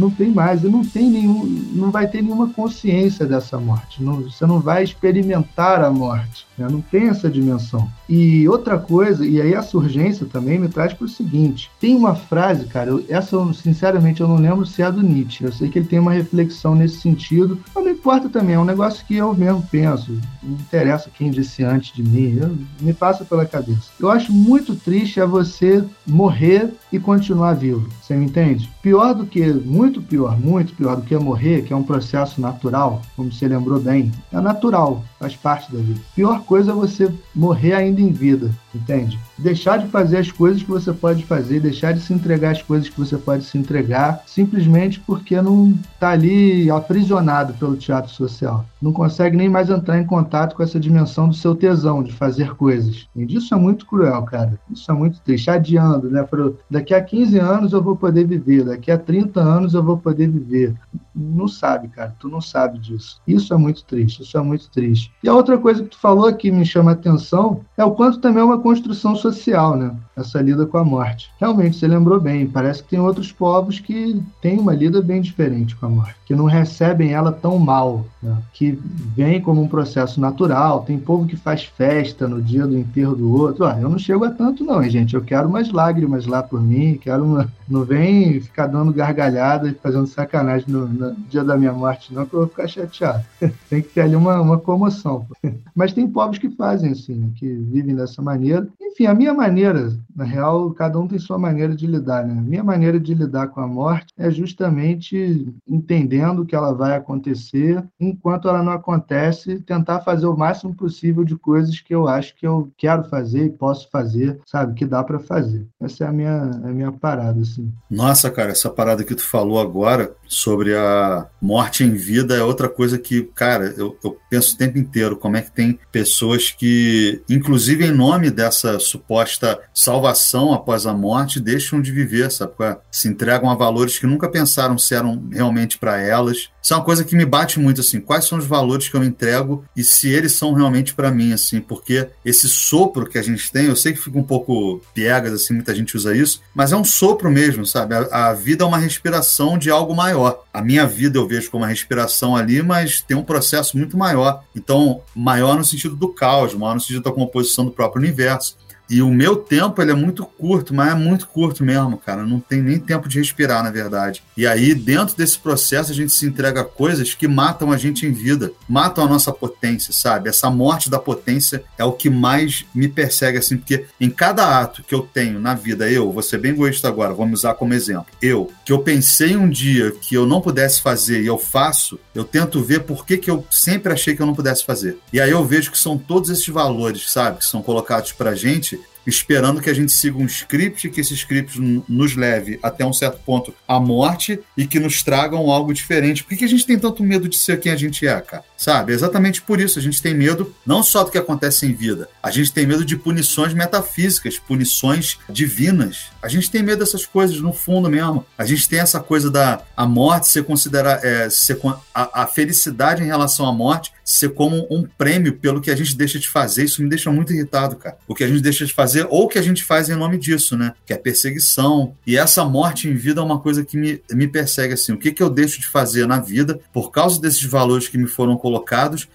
não tem mais, e não tem nenhum, não vai ter nenhuma consciência dessa morte. Não, você não vai experimentar a morte, né? não tem essa dimensão. E outra coisa, e aí essa urgência também me traz para o seguinte: tem uma frase, cara, eu, essa eu, sinceramente eu não lembro se é do Nietzsche. Eu sei que ele tem uma reflexão nesse sentido, mas não importa também, é um negócio que eu mesmo penso. Não interessa quem disse antes de mim, eu, me passa pela cabeça. Eu acho muito triste é você morrer e continuar vivo. Você me entende? Pior do que muito pior, muito pior do que morrer, que é um processo natural, como você lembrou bem, é natural, faz parte da vida. Pior coisa é você morrer ainda em vida, entende? Deixar de fazer as coisas que você pode fazer, deixar de se entregar às coisas que você pode se entregar, simplesmente porque não está ali aprisionado pelo teatro social. Não consegue nem mais entrar em contato com essa dimensão do seu tesão de fazer coisas. E isso é muito cruel, cara. Isso é muito triste. Adiando, né? Pro, daqui a 15 anos eu vou poder viver, daqui a 30 anos anos eu vou poder viver. Não sabe, cara, tu não sabe disso. Isso é muito triste, isso é muito triste. E a outra coisa que tu falou que me chama a atenção é o quanto também é uma construção social, né? Essa lida com a morte. Realmente, você lembrou bem, parece que tem outros povos que têm uma lida bem diferente com a morte, que não recebem ela tão mal, né? que vem como um processo natural. Tem povo que faz festa no dia do enterro do outro. Ah, eu não chego a tanto, não, hein, gente. Eu quero umas lágrimas lá por mim, quero uma. Não vem ficar dando gargalhada e fazendo sacanagem no, no, dia da minha morte, não, que eu vou ficar chateado. tem que ter ali uma, uma comoção. Mas tem povos que fazem assim, né, que vivem dessa maneira. Enfim, a minha maneira, na real, cada um tem sua maneira de lidar, né? A minha maneira de lidar com a morte é justamente entendendo que ela vai acontecer, enquanto ela não acontece, tentar fazer o máximo possível de coisas que eu acho que eu quero fazer e posso fazer, sabe, que dá para fazer. Essa é a minha, a minha parada, assim. Nossa, cara, essa parada que tu falou agora sobre a morte em vida é outra coisa que, cara, eu, eu, penso o tempo inteiro como é que tem pessoas que, inclusive em nome dessa suposta salvação após a morte, deixam de viver, sabe? Se entregam a valores que nunca pensaram se eram realmente para elas isso é uma coisa que me bate muito, assim, quais são os valores que eu entrego e se eles são realmente para mim, assim, porque esse sopro que a gente tem, eu sei que fica um pouco piegas, assim, muita gente usa isso, mas é um sopro mesmo, sabe? A, a vida é uma respiração de algo maior. A minha vida eu vejo como uma respiração ali, mas tem um processo muito maior. Então, maior no sentido do caos, maior no sentido da composição do próprio universo e o meu tempo ele é muito curto, mas é muito curto mesmo, cara. Não tem nem tempo de respirar, na verdade. E aí, dentro desse processo, a gente se entrega a coisas que matam a gente em vida, matam a nossa potência, sabe? Essa morte da potência é o que mais me persegue, assim, porque em cada ato que eu tenho na vida, eu, ser bem egoísta agora, vamos usar como exemplo. Eu, que eu pensei um dia que eu não pudesse fazer e eu faço, eu tento ver por que, que eu sempre achei que eu não pudesse fazer. E aí eu vejo que são todos esses valores, sabe, que são colocados pra gente esperando que a gente siga um script, que esse script nos leve até um certo ponto à morte e que nos tragam algo diferente. Por que a gente tem tanto medo de ser quem a gente é, cara? Sabe? Exatamente por isso a gente tem medo não só do que acontece em vida, a gente tem medo de punições metafísicas, punições divinas. A gente tem medo dessas coisas no fundo mesmo. A gente tem essa coisa da a morte ser considerar é, ser, a, a felicidade em relação à morte ser como um prêmio pelo que a gente deixa de fazer. Isso me deixa muito irritado, cara. O que a gente deixa de fazer ou o que a gente faz em nome disso, né? Que é perseguição. E essa morte em vida é uma coisa que me, me persegue, assim. O que, que eu deixo de fazer na vida por causa desses valores que me foram colocados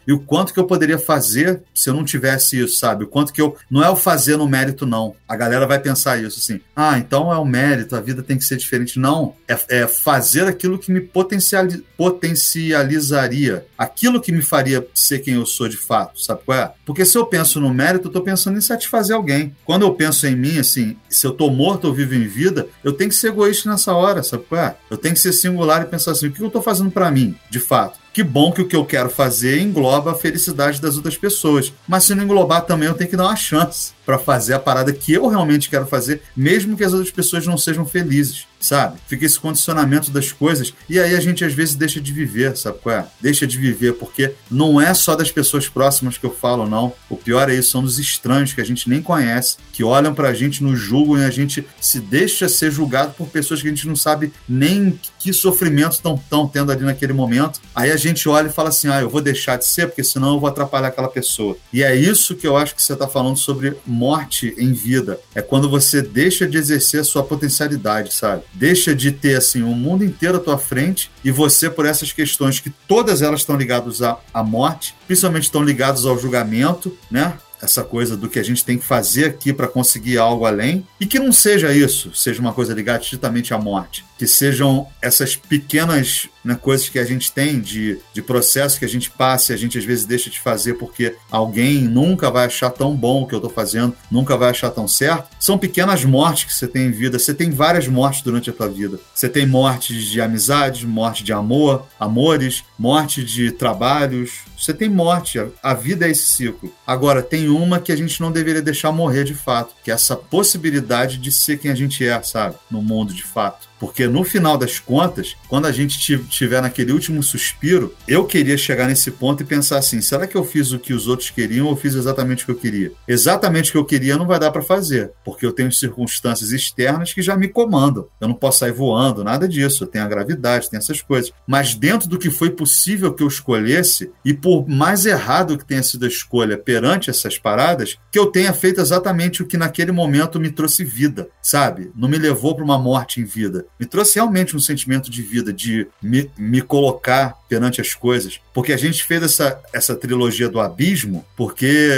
e o quanto que eu poderia fazer se eu não tivesse isso, sabe? O quanto que eu. Não é o fazer no mérito, não. A galera vai pensar isso, assim. Ah, então é o mérito, a vida tem que ser diferente. Não. É, é fazer aquilo que me potencializaria. Aquilo que me faria ser quem eu sou de fato, sabe qual é? Porque se eu penso no mérito, eu tô pensando em satisfazer alguém. Quando eu penso em mim, assim, se eu tô morto ou vivo em vida, eu tenho que ser egoísta nessa hora, sabe qual é? Eu tenho que ser singular e pensar assim, o que eu tô fazendo para mim, de fato? Que bom que o que eu quero fazer engloba a felicidade das outras pessoas. Mas se não englobar também, eu tenho que dar uma chance para fazer a parada que eu realmente quero fazer, mesmo que as outras pessoas não sejam felizes, sabe? Fica esse condicionamento das coisas e aí a gente às vezes deixa de viver, sabe qual é? Deixa de viver, porque não é só das pessoas próximas que eu falo, não. O pior é isso, são dos estranhos que a gente nem conhece, que olham pra gente, nos julgam e a gente se deixa ser julgado por pessoas que a gente não sabe nem que sofrimento estão tendo ali naquele momento. Aí a gente olha e fala assim: ah, eu vou deixar de ser, porque senão eu vou atrapalhar aquela pessoa. E é isso que eu acho que você está falando sobre morte em vida. É quando você deixa de exercer a sua potencialidade, sabe? Deixa de ter, assim, o mundo inteiro à tua frente e você, por essas questões que todas elas estão ligadas à, à morte, principalmente estão ligadas ao julgamento, né? essa coisa do que a gente tem que fazer aqui para conseguir algo além, e que não seja isso, seja uma coisa ligada estritamente à morte, que sejam essas pequenas né, coisas que a gente tem de, de processo que a gente passa e a gente às vezes deixa de fazer porque alguém nunca vai achar tão bom o que eu estou fazendo, nunca vai achar tão certo. São pequenas mortes que você tem em vida. Você tem várias mortes durante a tua vida. Você tem mortes de amizades, morte de amor, amores, morte de trabalhos. Você tem morte. A vida é esse ciclo. Agora, tem uma que a gente não deveria deixar morrer de fato, que é essa possibilidade de ser quem a gente é, sabe? No mundo de fato. Porque no final das contas, quando a gente estiver naquele último suspiro, eu queria chegar nesse ponto e pensar assim: será que eu fiz o que os outros queriam ou fiz exatamente o que eu queria? Exatamente o que eu queria não vai dar para fazer, porque eu tenho circunstâncias externas que já me comandam. Eu não posso sair voando, nada disso. Eu tenho a gravidade, tem essas coisas. Mas dentro do que foi possível que eu escolhesse, e por mais errado que tenha sido a escolha perante essas paradas, que eu tenha feito exatamente o que naquele momento me trouxe vida, sabe? Não me levou para uma morte em vida me trouxe realmente um sentimento de vida, de me, me colocar perante as coisas. Porque a gente fez essa, essa trilogia do abismo, porque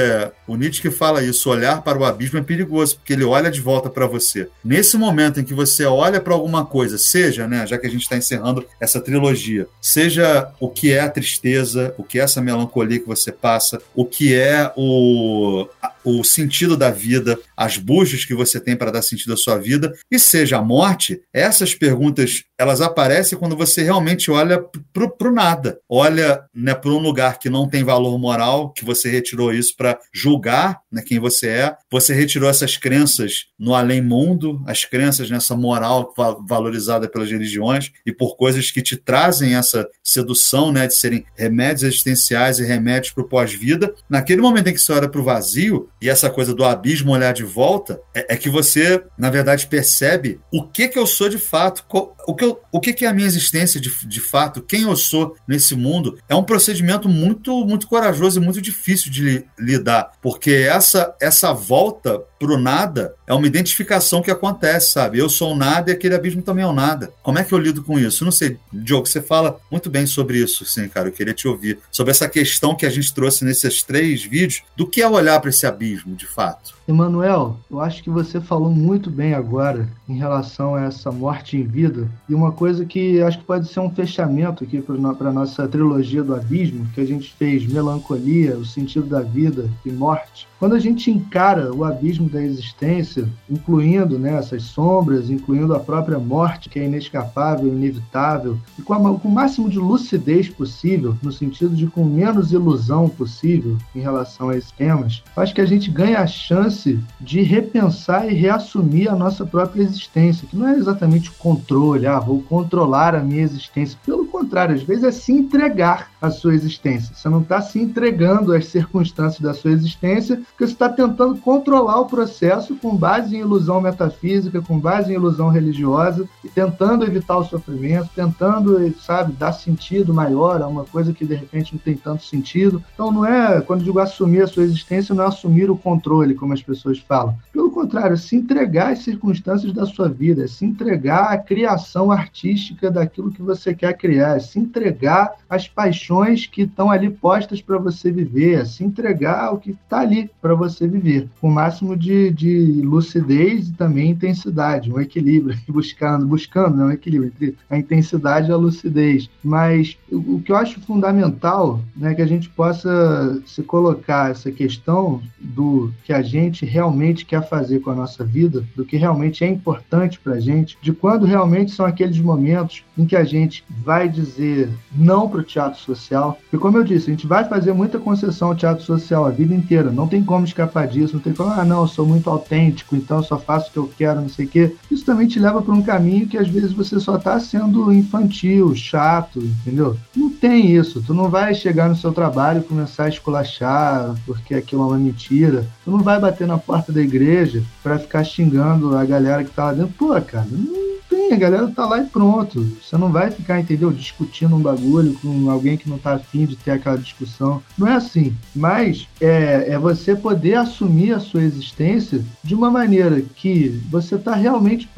o Nietzsche fala isso, olhar para o abismo é perigoso, porque ele olha de volta para você. Nesse momento em que você olha para alguma coisa, seja, né, já que a gente está encerrando essa trilogia, seja o que é a tristeza, o que é essa melancolia que você passa, o que é o, o sentido da vida, as buscas que você tem para dar sentido à sua vida, e seja a morte, essas perguntas elas aparecem quando você realmente olha para o nada, olha né, para um lugar que não tem valor moral, que você retirou isso para julgar né, quem você é, você retirou essas crenças no além-mundo, as crenças nessa moral valorizada pelas religiões e por coisas que te trazem essa sedução né, de serem remédios existenciais e remédios para o pós-vida. Naquele momento em que você olha para o vazio e essa coisa do abismo olhar de volta, é, é, que você, na verdade, percebe o que, que eu sou de fato, o que, eu, o que, é a minha existência de, de fato, quem eu sou nesse mundo. É um procedimento muito, muito corajoso e muito difícil de lidar, porque essa, essa volta para o nada é uma identificação que acontece, sabe? Eu sou o nada e aquele abismo também é o nada. Como é que eu lido com isso? Não sei, Diogo, você fala muito bem sobre isso, sim, cara. Eu queria te ouvir sobre essa questão que a gente trouxe nesses três vídeos do que é olhar para esse abismo, de fato. Emanuel, eu acho que você falou muito bem agora em relação a essa morte em vida. E uma coisa que acho que pode ser um fechamento aqui para a nossa trilogia do abismo, que a gente fez melancolia, o sentido da vida e morte. Quando a gente encara o abismo da existência, incluindo né, essas sombras, incluindo a própria morte, que é inescapável, inevitável, e com, a, com o máximo de lucidez possível, no sentido de com menos ilusão possível em relação a esses temas, acho que a gente ganha a chance de repensar e reassumir a nossa própria existência, que não é exatamente o controle, ah, vou controlar a minha existência. Pelo contrário, às vezes é se entregar à sua existência. Você não está se entregando às circunstâncias da sua existência, porque você está tentando controlar o processo com base em ilusão metafísica, com base em ilusão religiosa, e tentando evitar o sofrimento, tentando, sabe, dar sentido maior a uma coisa que de repente não tem tanto sentido. Então não é, quando digo assumir a sua existência, não é assumir o controle, como as pessoas falam. Pelo contrário, é se entregar às circunstâncias da sua vida, é se entregar à criação artística daquilo que você quer criar, é se entregar às paixões que estão ali postas para você viver, é se entregar ao que está ali para você viver, com o máximo de, de lucidez e também intensidade, um equilíbrio, buscando, buscando né, um equilíbrio entre a intensidade e a lucidez. Mas o, o que eu acho fundamental né, que a gente possa se colocar essa questão do que a gente realmente quer fazer com a nossa vida, do que realmente é importante para a gente, de quando realmente são aqueles momentos em que a gente vai dizer não para o teatro social. Porque, como eu disse, a gente vai fazer muita concessão ao teatro social a vida inteira, não tem como escapar disso, não tem como, ah, não, eu sou muito autêntico, então eu só faço o que eu quero, não sei o quê. Isso também te leva para um caminho que às vezes você só está sendo infantil, chato, entendeu? Não tem isso. Tu não vai chegar no seu trabalho e começar a esculachar porque aquilo é uma mentira. Tu não vai bater na porta da igreja para ficar xingando a galera que tá lá dentro. Pô, cara, não a galera tá lá e pronto. Você não vai ficar, entendeu, discutindo um bagulho com alguém que não tá afim de ter aquela discussão. Não é assim. Mas é, é você poder assumir a sua existência de uma maneira que você tá realmente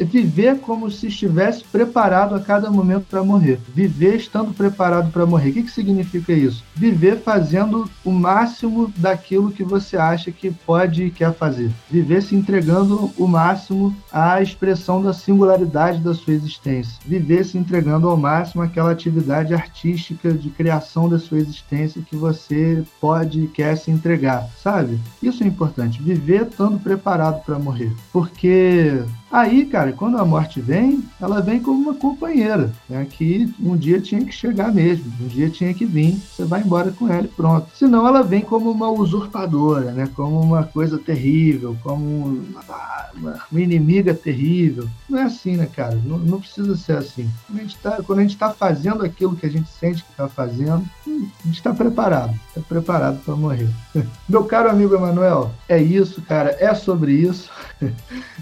viver como se estivesse preparado a cada momento para morrer. Viver estando preparado para morrer. O que, que significa isso? Viver fazendo o máximo daquilo que você acha que pode e quer fazer. Viver se entregando o máximo à expressão da singularidade da sua existência. Viver se entregando ao máximo aquela atividade artística de criação da sua existência que você pode e quer se entregar, sabe? Isso é importante. Viver estando preparado para morrer. Porque Aí, cara, quando a morte vem, ela vem como uma companheira, né? Que um dia tinha que chegar mesmo, um dia tinha que vir, você vai embora com ela e pronto. Senão ela vem como uma usurpadora, né? Como uma coisa terrível, como uma, uma, inimiga terrível. Não é assim, né, cara? Não, não precisa ser assim. Quando a gente está tá fazendo aquilo que a gente sente que está fazendo, a gente está preparado, está preparado para morrer. Meu caro amigo Emanuel, é isso, cara, é sobre isso.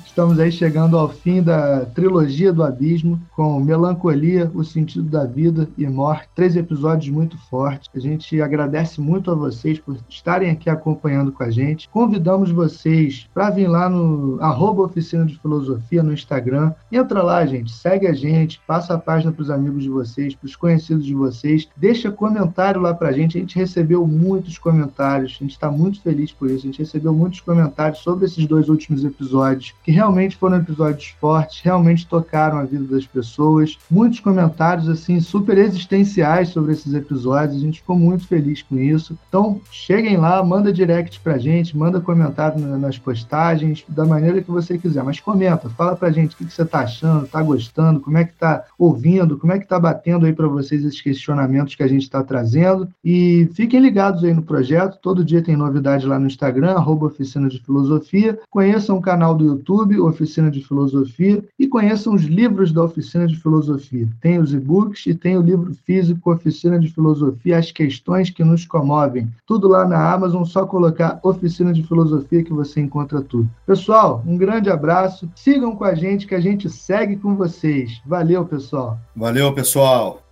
Estamos aí chegando ao fim da trilogia do Abismo, com Melancolia, O Sentido da Vida e Morte. Três episódios muito fortes. A gente agradece muito a vocês por estarem aqui acompanhando com a gente. Convidamos vocês para vir lá no arroba Oficina de Filosofia no Instagram. Entra lá, gente, segue a gente, passa a página para os amigos de vocês, para os conhecidos de vocês. Deixa comentário lá para a gente. A gente recebeu muitos comentários, a gente está muito feliz por isso. A gente recebeu muitos comentários sobre esses dois últimos episódios, que realmente foram episódios fortes, realmente tocaram a vida das pessoas. Muitos comentários assim super existenciais sobre esses episódios. A gente ficou muito feliz com isso. Então, cheguem lá, manda direct pra gente, manda comentário nas postagens, da maneira que você quiser, mas comenta, fala pra gente o que você tá achando, tá gostando, como é que tá ouvindo, como é que tá batendo aí para vocês esses questionamentos que a gente está trazendo. E fiquem ligados aí no projeto, todo dia tem novidade lá no Instagram, arroba Oficina de Filosofia. Conheçam o canal do YouTube, Oficina de Filosofia, e conheçam os livros da Oficina de Filosofia. Tem os e-books e tem o livro físico Oficina de Filosofia, As Questões que Nos Comovem. Tudo lá na Amazon, só colocar Oficina de Filosofia que você encontra tudo. Pessoal, um grande abraço. Sigam com a gente que a gente segue com vocês. Valeu, pessoal. Valeu, pessoal.